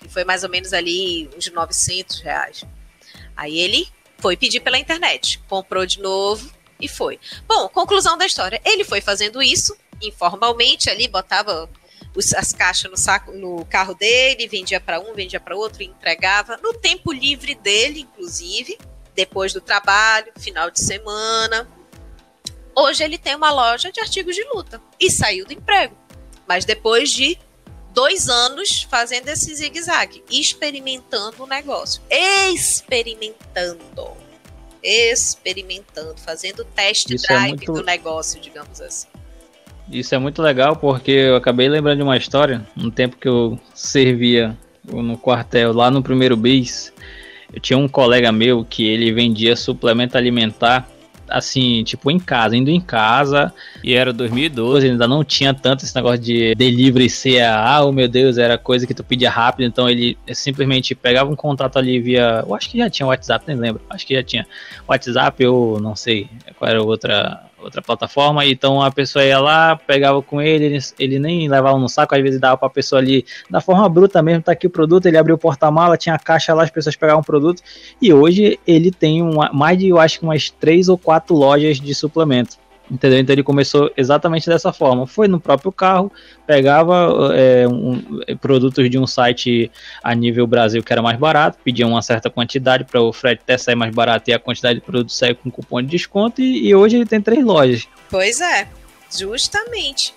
E foi mais ou menos ali uns 900 reais. Aí ele foi pedir pela internet, comprou de novo e foi. Bom, conclusão da história. Ele foi fazendo isso informalmente ali, botava os, as caixas no, saco, no carro dele, vendia para um, vendia para outro, entregava no tempo livre dele, inclusive, depois do trabalho, final de semana. Hoje ele tem uma loja de artigos de luta e saiu do emprego, mas depois de dois anos fazendo esse zigue-zague, experimentando o negócio, experimentando, experimentando, fazendo test Isso é drive é muito... do negócio, digamos assim. Isso é muito legal porque eu acabei lembrando de uma história, um tempo que eu servia no quartel lá no primeiro bis, eu tinha um colega meu que ele vendia suplemento alimentar assim, tipo em casa, indo em casa, e era 2012, ainda não tinha tanto esse negócio de delivery ah, oh meu Deus, era coisa que tu pedia rápido, então ele simplesmente pegava um contato ali via, eu acho que já tinha WhatsApp, nem lembro, acho que já tinha WhatsApp ou não sei, qual era outra outra plataforma, então a pessoa ia lá, pegava com ele, ele, ele nem levava no saco, às vezes dava pra pessoa ali, da forma bruta mesmo, tá aqui o produto, ele abriu o porta-mala, tinha a caixa lá, as pessoas pegavam o produto, e hoje ele tem uma, mais de, eu acho que umas três ou quatro lojas de suplemento. Entendeu? Então ele começou exatamente dessa forma. Foi no próprio carro, pegava é, um, produtos de um site a nível Brasil que era mais barato, pedia uma certa quantidade para o frete até sair mais barato e a quantidade de produtos sair com cupom de desconto. E, e hoje ele tem três lojas. Pois é, justamente.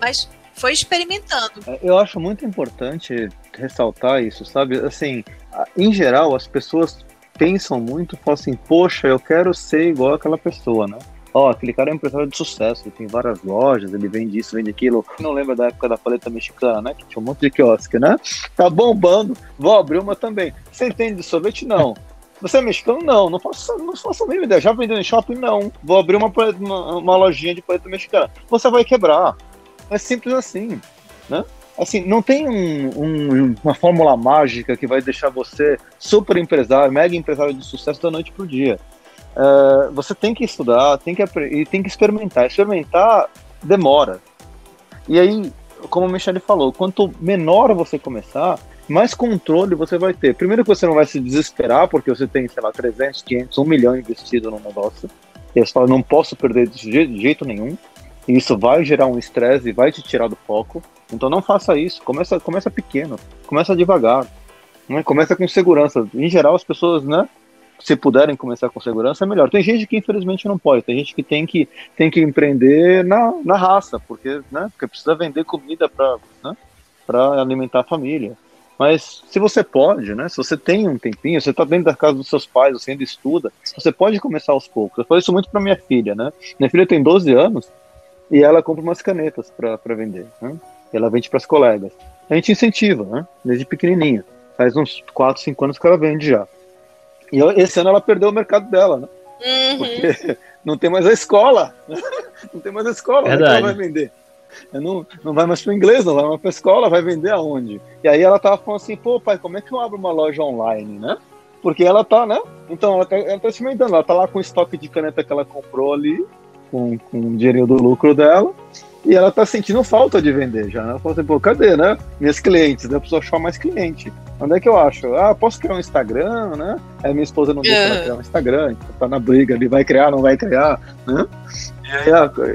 Mas foi experimentando. É, eu acho muito importante ressaltar isso, sabe? Assim, em geral, as pessoas pensam muito, falam assim, poxa, eu quero ser igual aquela pessoa, né? Ó, aquele cara é um empresário de sucesso, ele tem várias lojas, ele vende isso, vende aquilo. Não lembra da época da paleta mexicana, né? Que tinha um monte de quiosque, né? Tá bombando, vou abrir uma também. Você entende de sorvete? Não. Você é mexicano? Não, não faço, não faço a mínima ideia. Já vendeu em shopping? Não. Vou abrir uma, uma, uma lojinha de paleta mexicana. Você vai quebrar. É simples assim, né? Assim, não tem um, um, uma fórmula mágica que vai deixar você super empresário, mega empresário de sucesso da noite pro dia. Uh, você tem que estudar, tem que e tem que experimentar. Experimentar demora. E aí, como o Michele falou, quanto menor você começar, mais controle você vai ter. Primeiro que você não vai se desesperar, porque você tem, sei lá, 300, 500, 1 milhão investido no negócio. E você fala, não posso perder de jeito, nenhum. E isso vai gerar um estresse e vai te tirar do foco. Então não faça isso. Começa, começa pequeno, começa devagar. Né? Começa com segurança. Em geral, as pessoas, né? Se puderem começar com segurança, é melhor. Tem gente que infelizmente não pode. Tem gente que tem que, tem que empreender na, na raça, porque, né? porque precisa vender comida para né? alimentar a família. Mas se você pode, né? Se você tem um tempinho, você está dentro da casa dos seus pais, você ainda estuda, você pode começar aos poucos. Eu falo isso muito para minha filha, né? Minha filha tem 12 anos e ela compra umas canetas para vender, né? Ela vende para as colegas. A gente incentiva, né? Desde pequenininha. Faz uns 4, 5 anos que ela vende já. E esse ano ela perdeu o mercado dela, né? Uhum. Porque <laughs> <laughs> não tem mais a escola. Né? Não tem mais a escola. Verdade. Como é que ela vai vender? Não, não vai mais para o inglês, não vai mais para a escola, vai vender aonde? E aí ela tava falando assim, pô, pai, como é que eu abro uma loja online, né? Porque ela tá, né? Então, ela tá, ela tá experimentando, ela tá lá com o estoque de caneta que ela comprou ali, com, com o dinheirinho do lucro dela, e ela tá sentindo falta de vender já, né? Ela falou assim, pô, cadê, né? Minhas clientes, né? Eu preciso achar mais cliente. Onde é que eu acho? Ah, posso criar um Instagram, né? Aí minha esposa não deixa ela criar um Instagram, então tá na briga ali, vai criar, não vai criar, né?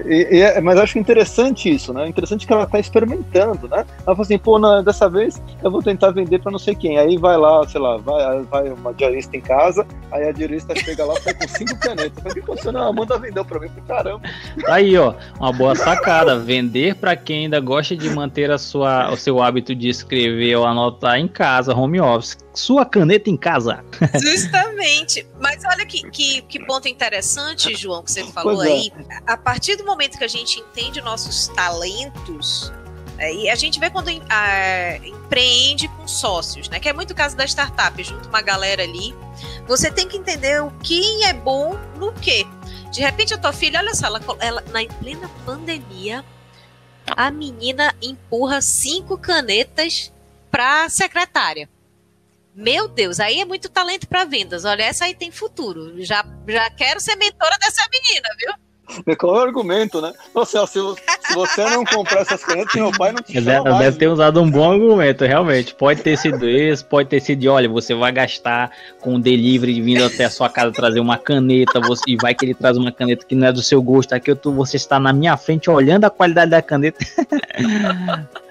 E, e, mas acho interessante isso, né? Interessante que ela tá experimentando, né? Ela falou assim, pô, não, dessa vez eu vou tentar vender para não sei quem. Aí vai lá, sei lá, vai, vai uma diarista em casa, aí a diarista chega lá e com cinco canetas. Falei, que você não, manda vender para mim, pro caramba. Aí, ó, uma boa sacada. Vender para quem ainda gosta de manter a sua, o seu hábito de escrever ou anotar em casa, home office. Sua caneta em casa. Justamente. Mas olha que, que, que ponto interessante, João, que você falou é. aí a partir do momento que a gente entende nossos talentos, é, e a gente vê quando a, empreende com sócios, né? Que é muito o caso da startup, junto uma galera ali. Você tem que entender o quem é bom no quê. De repente, a tua filha, olha só, ela, ela na plena pandemia, a menina empurra cinco canetas para secretária. Meu Deus, aí é muito talento para vendas. Olha, essa aí tem futuro. Já, já quero ser mentora dessa menina, viu? <laughs> Qual é o argumento, né? Nossa, se, se você não comprar essas canetas, meu pai não te chama deve, ter usado um bom argumento, realmente. Pode ter sido esse, pode ter sido de, olha, você vai gastar com o delivery vindo até a sua casa trazer uma caneta, você, e vai que ele traz uma caneta que não é do seu gosto. Aqui eu tô, você está na minha frente olhando a qualidade da caneta. <laughs>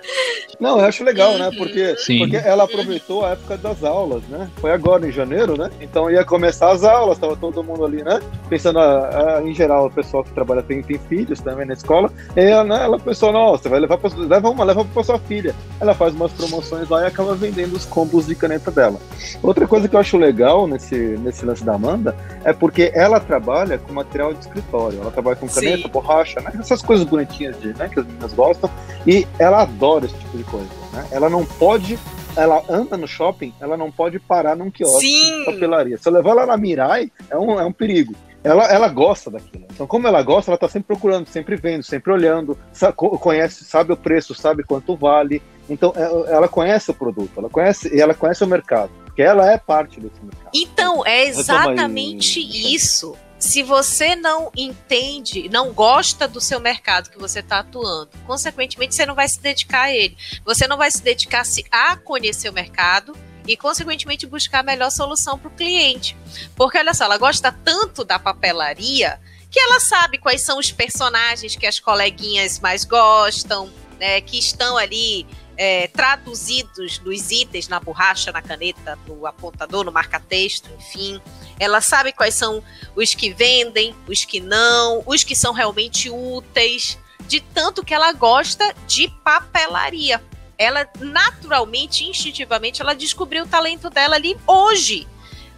Não, eu acho legal, né? Porque, porque ela aproveitou a época das aulas, né? Foi agora em janeiro, né? Então ia começar as aulas, tava todo mundo ali, né? Pensando, ah, ah, em geral, o pessoal que trabalha tem, tem filhos também na escola. E ela, né, ela pensou, nossa, vai levar pra, leva uma, leva pra sua filha. Ela faz umas promoções lá e acaba vendendo os combos de caneta dela. Outra coisa que eu acho legal nesse, nesse lance da Amanda é porque ela trabalha com material de escritório. Ela trabalha com caneta, Sim. borracha, né? Essas coisas bonitinhas de, né, que as meninas gostam. E ela adora esse tipo de coisa. Né? Ela não pode ela anda no shopping, ela não pode parar num quiosque Sim. de papelaria. Se eu levar ela na Mirai, é um, é um perigo. Ela, ela gosta daquilo. Então, como ela gosta, ela está sempre procurando, sempre vendo, sempre olhando, sabe, conhece, sabe o preço, sabe quanto vale. Então, é, ela conhece o produto, ela conhece, ela conhece o mercado, porque ela é parte desse mercado. Então, é exatamente isso se você não entende, não gosta do seu mercado que você está atuando, consequentemente você não vai se dedicar a ele. Você não vai se dedicar a conhecer o mercado e, consequentemente, buscar a melhor solução para o cliente. Porque, olha só, ela gosta tanto da papelaria que ela sabe quais são os personagens que as coleguinhas mais gostam, né, que estão ali é, traduzidos nos itens, na borracha, na caneta, no apontador, no marca-texto, enfim. Ela sabe quais são os que vendem, os que não, os que são realmente úteis, de tanto que ela gosta de papelaria. Ela naturalmente, instintivamente, ela descobriu o talento dela ali hoje.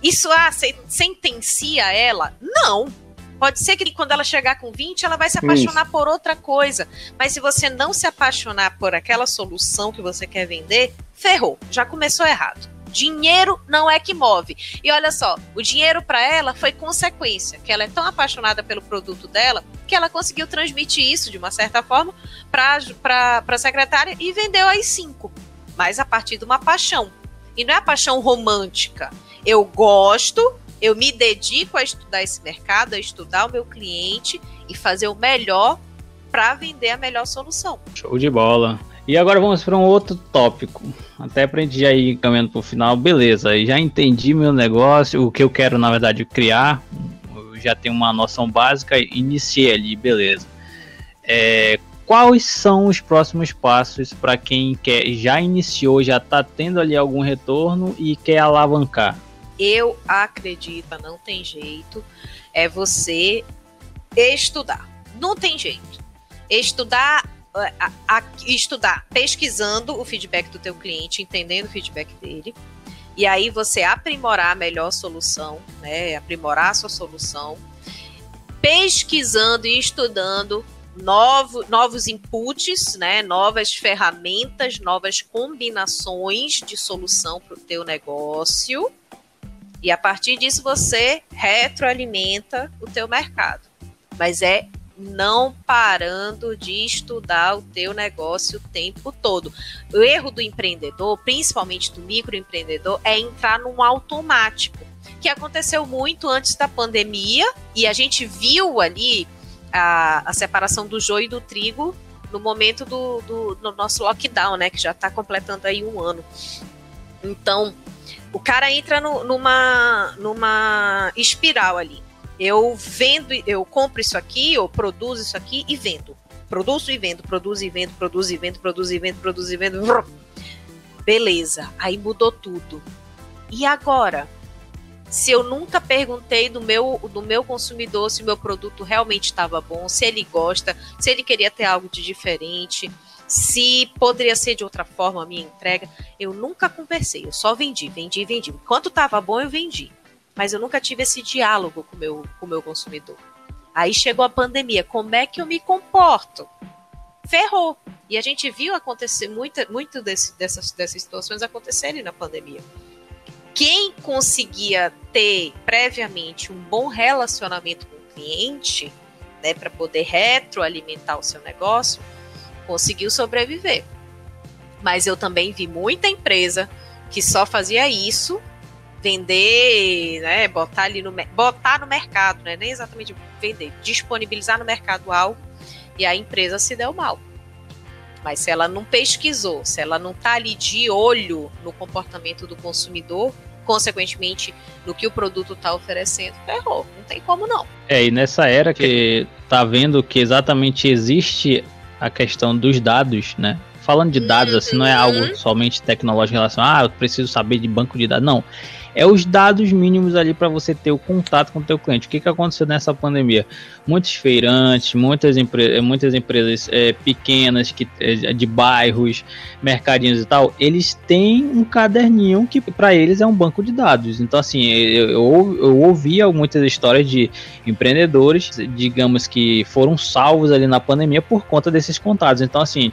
Isso ah, sentencia ela? Não. Pode ser que quando ela chegar com 20, ela vai se apaixonar Isso. por outra coisa. Mas se você não se apaixonar por aquela solução que você quer vender, ferrou. Já começou errado. Dinheiro não é que move. E olha só, o dinheiro para ela foi consequência, que ela é tão apaixonada pelo produto dela que ela conseguiu transmitir isso de uma certa forma para a secretária e vendeu as cinco, mas a partir de uma paixão. E não é a paixão romântica. Eu gosto, eu me dedico a estudar esse mercado, a estudar o meu cliente e fazer o melhor para vender a melhor solução. Show de bola. E agora vamos para um outro tópico. Até para a gente já ir caminhando para o final. Beleza, já entendi meu negócio, o que eu quero na verdade criar. Eu já tenho uma noção básica, iniciei ali, beleza. É, quais são os próximos passos para quem quer já iniciou, já está tendo ali algum retorno e quer alavancar? Eu acredito, não tem jeito, é você estudar. Não tem jeito. Estudar a, a, estudar pesquisando o feedback do teu cliente, entendendo o feedback dele, e aí você aprimorar a melhor solução, né? Aprimorar a sua solução, pesquisando e estudando novo, novos inputs, né? Novas ferramentas, novas combinações de solução para o teu negócio. E a partir disso você retroalimenta o teu mercado. Mas é não parando de estudar o teu negócio o tempo todo. O erro do empreendedor, principalmente do microempreendedor, é entrar num automático, que aconteceu muito antes da pandemia e a gente viu ali a, a separação do joio e do trigo no momento do, do, do nosso lockdown, né, que já está completando aí um ano. Então, o cara entra no, numa, numa espiral ali eu vendo, eu compro isso aqui, eu produzo isso aqui e vendo. Produzo e vendo, produzo e vendo, produzo e vendo, produzo e vendo, produzo e vendo. Beleza, aí mudou tudo. E agora? Se eu nunca perguntei do meu, do meu consumidor se o meu produto realmente estava bom, se ele gosta, se ele queria ter algo de diferente, se poderia ser de outra forma a minha entrega, eu nunca conversei, eu só vendi, vendi, vendi. Enquanto estava bom, eu vendi mas eu nunca tive esse diálogo com meu, o com meu consumidor. Aí chegou a pandemia, como é que eu me comporto? Ferrou. E a gente viu acontecer muita, muito desse, dessas, dessas situações acontecerem na pandemia. Quem conseguia ter previamente um bom relacionamento com o cliente, né, para poder retroalimentar o seu negócio, conseguiu sobreviver. Mas eu também vi muita empresa que só fazia isso vender, né, botar ali no botar no mercado, né, nem exatamente vender, disponibilizar no mercado algo e a empresa se deu mal. Mas se ela não pesquisou, se ela não está ali de olho no comportamento do consumidor, consequentemente no que o produto está oferecendo, ferrou. Não tem como não. É, e nessa era que tá vendo que exatamente existe a questão dos dados, né? Falando de dados, uhum. assim, não é algo uhum. somente tecnológico em relação a, ah, eu preciso saber de banco de dados. Não é os dados mínimos ali para você ter o contato com o teu cliente. O que, que aconteceu nessa pandemia? Muitos feirantes, muitas, empre muitas empresas é, pequenas que, é, de bairros, mercadinhos e tal, eles têm um caderninho que para eles é um banco de dados. Então, assim, eu, eu, eu ouvia muitas histórias de empreendedores, digamos que foram salvos ali na pandemia por conta desses contatos. Então, assim,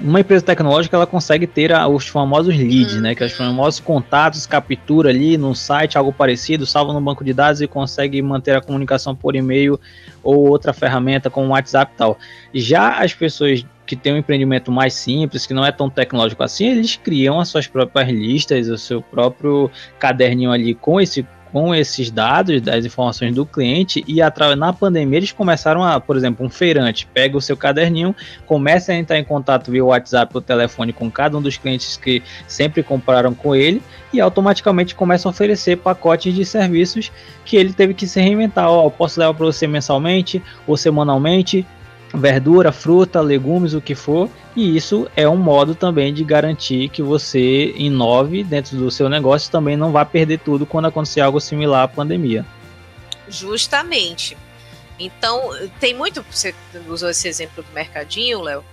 uma empresa tecnológica ela consegue ter a, os famosos leads, uhum. né? Que é os famosos contatos, captura ali no site, algo parecido, salva no banco de dados e consegue manter a comunicação por e-mail ou outra ferramenta como o WhatsApp e tal. Já as pessoas que têm um empreendimento mais simples, que não é tão tecnológico assim, eles criam as suas próprias listas, o seu próprio caderninho ali com esse com esses dados, das informações do cliente, e na pandemia eles começaram a, por exemplo, um feirante pega o seu caderninho, começa a entrar em contato via WhatsApp ou telefone com cada um dos clientes que sempre compraram com ele, e automaticamente começa a oferecer pacotes de serviços que ele teve que se reinventar. Ó, oh, posso levar para você mensalmente ou semanalmente, verdura, fruta, legumes, o que for, e isso é um modo também de garantir que você inove dentro do seu negócio também não vai perder tudo quando acontecer algo similar à pandemia. Justamente. Então, tem muito, você usou esse exemplo do mercadinho, Léo,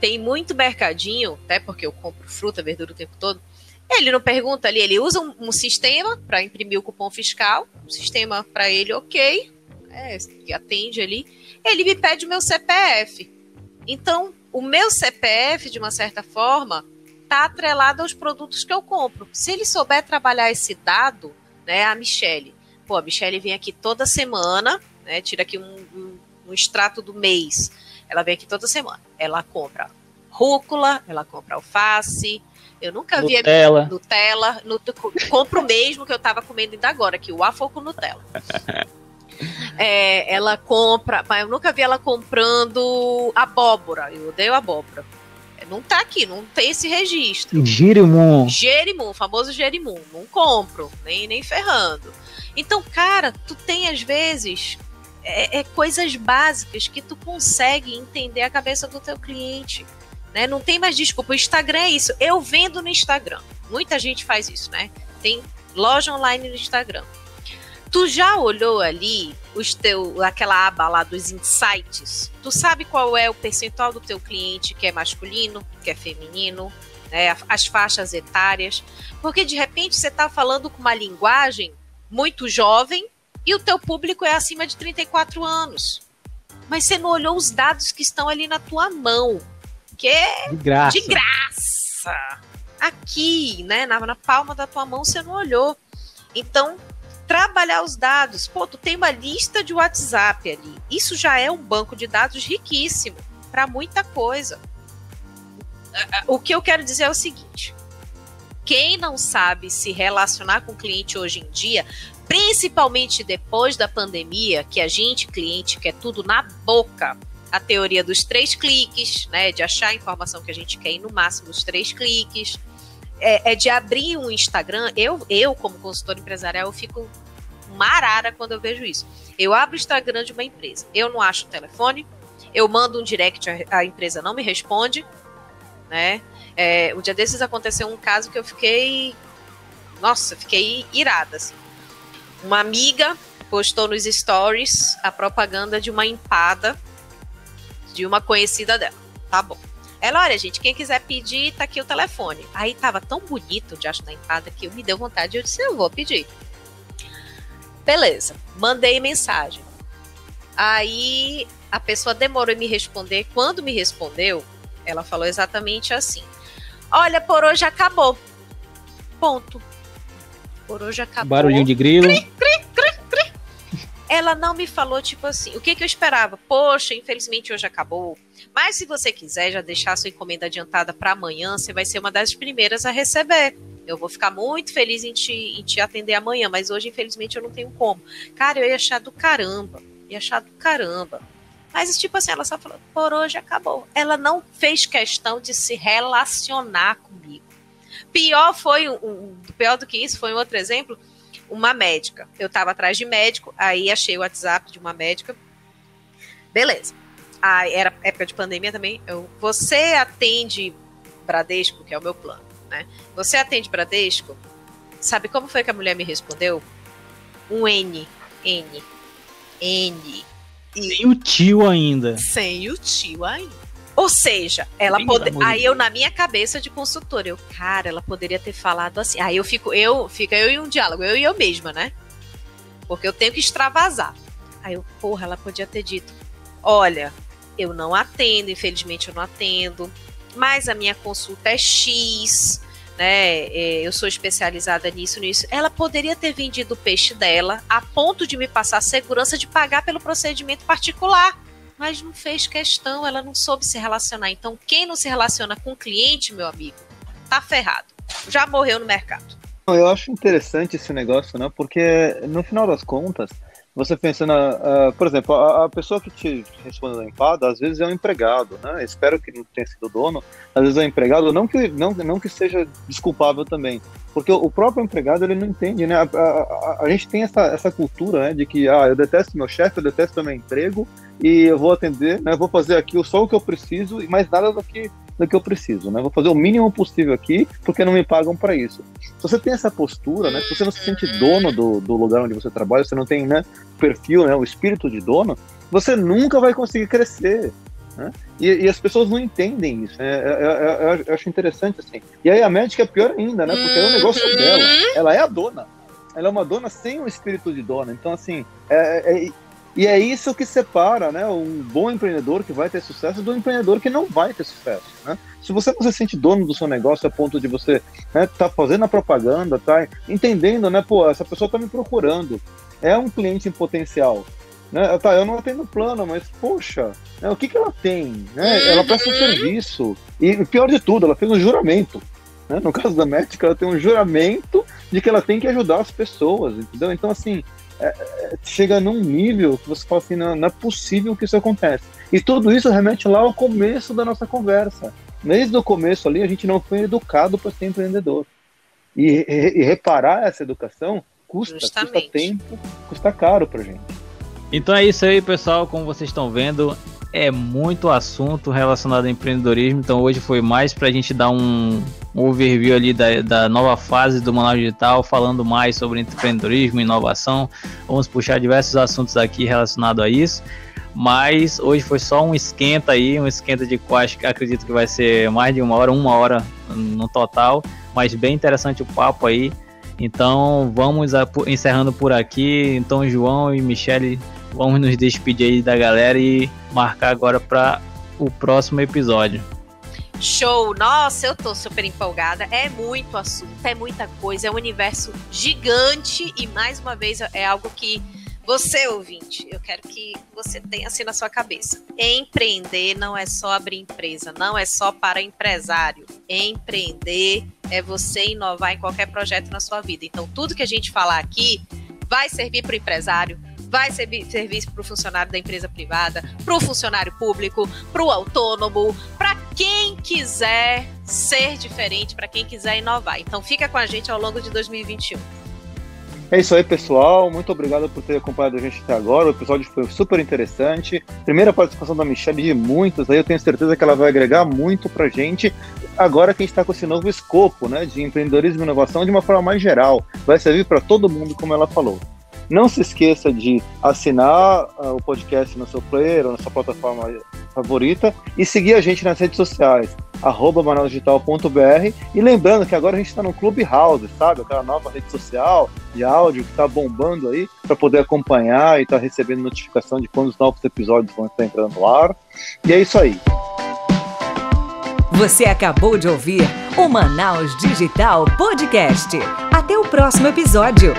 tem muito mercadinho, até porque eu compro fruta, verdura o tempo todo, ele não pergunta ali, ele usa um, um sistema para imprimir o cupom fiscal, um sistema para ele ok, é, que atende ali, ele me pede o meu CPF. Então, o meu CPF, de uma certa forma, está atrelado aos produtos que eu compro. Se ele souber trabalhar esse dado, né, a Michelle, pô, a Michelle vem aqui toda semana, né, tira aqui um, um, um extrato do mês, ela vem aqui toda semana, ela compra rúcula, ela compra alface, eu nunca vi Nutella. Nutella, compro o mesmo que eu estava comendo ainda agora, que o waffle com Nutella. <laughs> É, ela compra, mas eu nunca vi ela comprando abóbora. Eu odeio abóbora. É, não tá aqui, não tem esse registro. Jerimum. Jerimum, famoso Jerimum. Não compro, nem, nem ferrando. Então, cara, tu tem às vezes é, é, coisas básicas que tu consegue entender a cabeça do teu cliente. Né? Não tem mais desculpa. O Instagram é isso. Eu vendo no Instagram. Muita gente faz isso, né? Tem loja online no Instagram. Tu já olhou ali os teu, aquela aba lá dos insights? Tu sabe qual é o percentual do teu cliente que é masculino, que é feminino, né? as faixas etárias? Porque de repente você está falando com uma linguagem muito jovem e o teu público é acima de 34 anos. Mas você não olhou os dados que estão ali na tua mão, que é de graça. De graça. Aqui, né, na, na palma da tua mão você não olhou. Então, trabalhar os dados. Pô, tu tem uma lista de WhatsApp ali. Isso já é um banco de dados riquíssimo para muita coisa. O que eu quero dizer é o seguinte: quem não sabe se relacionar com o cliente hoje em dia, principalmente depois da pandemia, que a gente, cliente, quer tudo na boca, a teoria dos três cliques, né, de achar a informação que a gente quer em no máximo os três cliques, é, é, de abrir um Instagram. Eu, eu, como consultor empresarial, eu fico marara quando eu vejo isso. Eu abro o Instagram de uma empresa, eu não acho o telefone, eu mando um direct, a, a empresa não me responde, né? É, um dia desses aconteceu um caso que eu fiquei. Nossa, fiquei irada. Assim. Uma amiga postou nos stories a propaganda de uma empada de uma conhecida dela. Tá bom. Ela, olha, gente, quem quiser pedir, tá aqui o telefone. Aí tava tão bonito o diacho da empada que eu me deu vontade e eu disse, eu vou pedir. Beleza, mandei mensagem. Aí a pessoa demorou em me responder. Quando me respondeu, ela falou exatamente assim: Olha, por hoje acabou. Ponto. Por hoje acabou. Barulhinho de grilo. Cri, cri, ela não me falou, tipo assim, o que, que eu esperava? Poxa, infelizmente hoje acabou. Mas se você quiser já deixar sua encomenda adiantada para amanhã, você vai ser uma das primeiras a receber. Eu vou ficar muito feliz em te, em te atender amanhã, mas hoje, infelizmente, eu não tenho como. Cara, eu ia achar do caramba. Ia achar do caramba. Mas, tipo assim, ela só falou, por hoje acabou. Ela não fez questão de se relacionar comigo. Pior foi, um, pior do que isso, foi um outro exemplo uma médica. Eu estava atrás de médico, aí achei o WhatsApp de uma médica. Beleza. Aí era época de pandemia também. Eu, você atende Bradesco, que é o meu plano, né? Você atende Bradesco? Sabe como foi que a mulher me respondeu? Um N. N. N. E... Sem o tio ainda. Sem o tio ainda. Ou seja, ela pode... aí eu na minha cabeça de consultora, eu, cara, ela poderia ter falado assim. Aí eu fico, eu, fica eu em um diálogo, eu e eu mesma, né? Porque eu tenho que extravasar. Aí eu, porra, ela podia ter dito: "Olha, eu não atendo, infelizmente eu não atendo, mas a minha consulta é X, né? É, eu sou especializada nisso, nisso. Ela poderia ter vendido o peixe dela a ponto de me passar a segurança de pagar pelo procedimento particular mas não fez questão, ela não soube se relacionar. Então, quem não se relaciona com o cliente, meu amigo, tá ferrado. Já morreu no mercado. Eu acho interessante esse negócio, né? Porque no final das contas, você pensa na, uh, por exemplo, a, a, pessoa que te responde na empada, às vezes é um empregado, né? Espero que não tenha sido dono, às vezes é um empregado, não que, não, não que seja desculpável também, porque o próprio empregado ele não entende, né? A, a, a gente tem essa, essa cultura, né, de que ah, eu detesto meu chefe, eu detesto meu emprego e eu vou atender, né? Vou fazer aqui só o que eu preciso e mais nada do que do que eu preciso, né? Vou fazer o mínimo possível aqui, porque não me pagam para isso. Se você tem essa postura, né? Se você não se sente dono do, do lugar onde você trabalha, você não tem, né, perfil, né, o espírito de dono, você nunca vai conseguir crescer. Né? E, e, as pessoas não entendem isso. Né? Eu, eu, eu, acho interessante assim. E aí a médica é pior ainda, né? Porque é o negócio uhum. dela. Ela é a dona. Ela é uma dona sem o espírito de dona. Então, assim, é, é, e é isso que separa né, um bom empreendedor que vai ter sucesso do empreendedor que não vai ter sucesso. Né? Se você não se sente dono do seu negócio a ponto de você estar né, tá fazendo a propaganda, tá entendendo, né, pô, essa pessoa está me procurando, é um cliente em potencial. Né? Tá, eu não atendo plano, mas poxa, né, o que, que ela tem? Né? Ela presta um serviço. E pior de tudo, ela fez um juramento. Né? No caso da médica, ela tem um juramento de que ela tem que ajudar as pessoas, entendeu? Então, assim, é, é, chega num nível que você fala assim, não, não, é possível que isso aconteça. E tudo isso remete lá ao começo da nossa conversa. Desde o começo ali, a gente não foi educado para ser empreendedor. E, e, e, reparar essa educação custa, custa tempo, custa caro para gente. Então é isso aí, pessoal. Como vocês estão vendo, é muito assunto relacionado ao empreendedorismo. Então hoje foi mais para a gente dar um, overview ali da, da, nova fase do Manaus Digital, falando mais sobre empreendedorismo, inovação. Vamos puxar diversos assuntos aqui relacionados a isso. Mas hoje foi só um esquenta aí, um esquenta de quase acredito que vai ser mais de uma hora, uma hora no total. Mas bem interessante o papo aí. Então vamos a, encerrando por aqui. Então João e Michele vamos nos despedir aí da galera e marcar agora para o próximo episódio. Show! Nossa, eu tô super empolgada. É muito assunto, é muita coisa, é um universo gigante e mais uma vez é algo que você, ouvinte, eu quero que você tenha assim na sua cabeça. Empreender não é só abrir empresa, não é só para empresário. Empreender é você inovar em qualquer projeto na sua vida. Então, tudo que a gente falar aqui vai servir para o empresário, vai servir para o funcionário da empresa privada, para o funcionário público, para o autônomo, para quem quiser ser diferente, para quem quiser inovar. Então fica com a gente ao longo de 2021. É isso aí, pessoal. Muito obrigado por ter acompanhado a gente até agora. O episódio foi super interessante. Primeira participação da Michelle de muitas, aí eu tenho certeza que ela vai agregar muito pra gente. Agora que a gente está com esse novo escopo, né, de empreendedorismo e inovação de uma forma mais geral. Vai servir para todo mundo, como ela falou. Não se esqueça de assinar uh, o podcast no seu player ou na sua plataforma favorita e seguir a gente nas redes sociais, manausdigital.br e lembrando que agora a gente está no Clubhouse, sabe? Aquela nova rede social de áudio que está bombando aí para poder acompanhar e estar tá recebendo notificação de quando os novos episódios vão estar entrando no ar. E é isso aí. Você acabou de ouvir o Manaus Digital Podcast. Até o próximo episódio.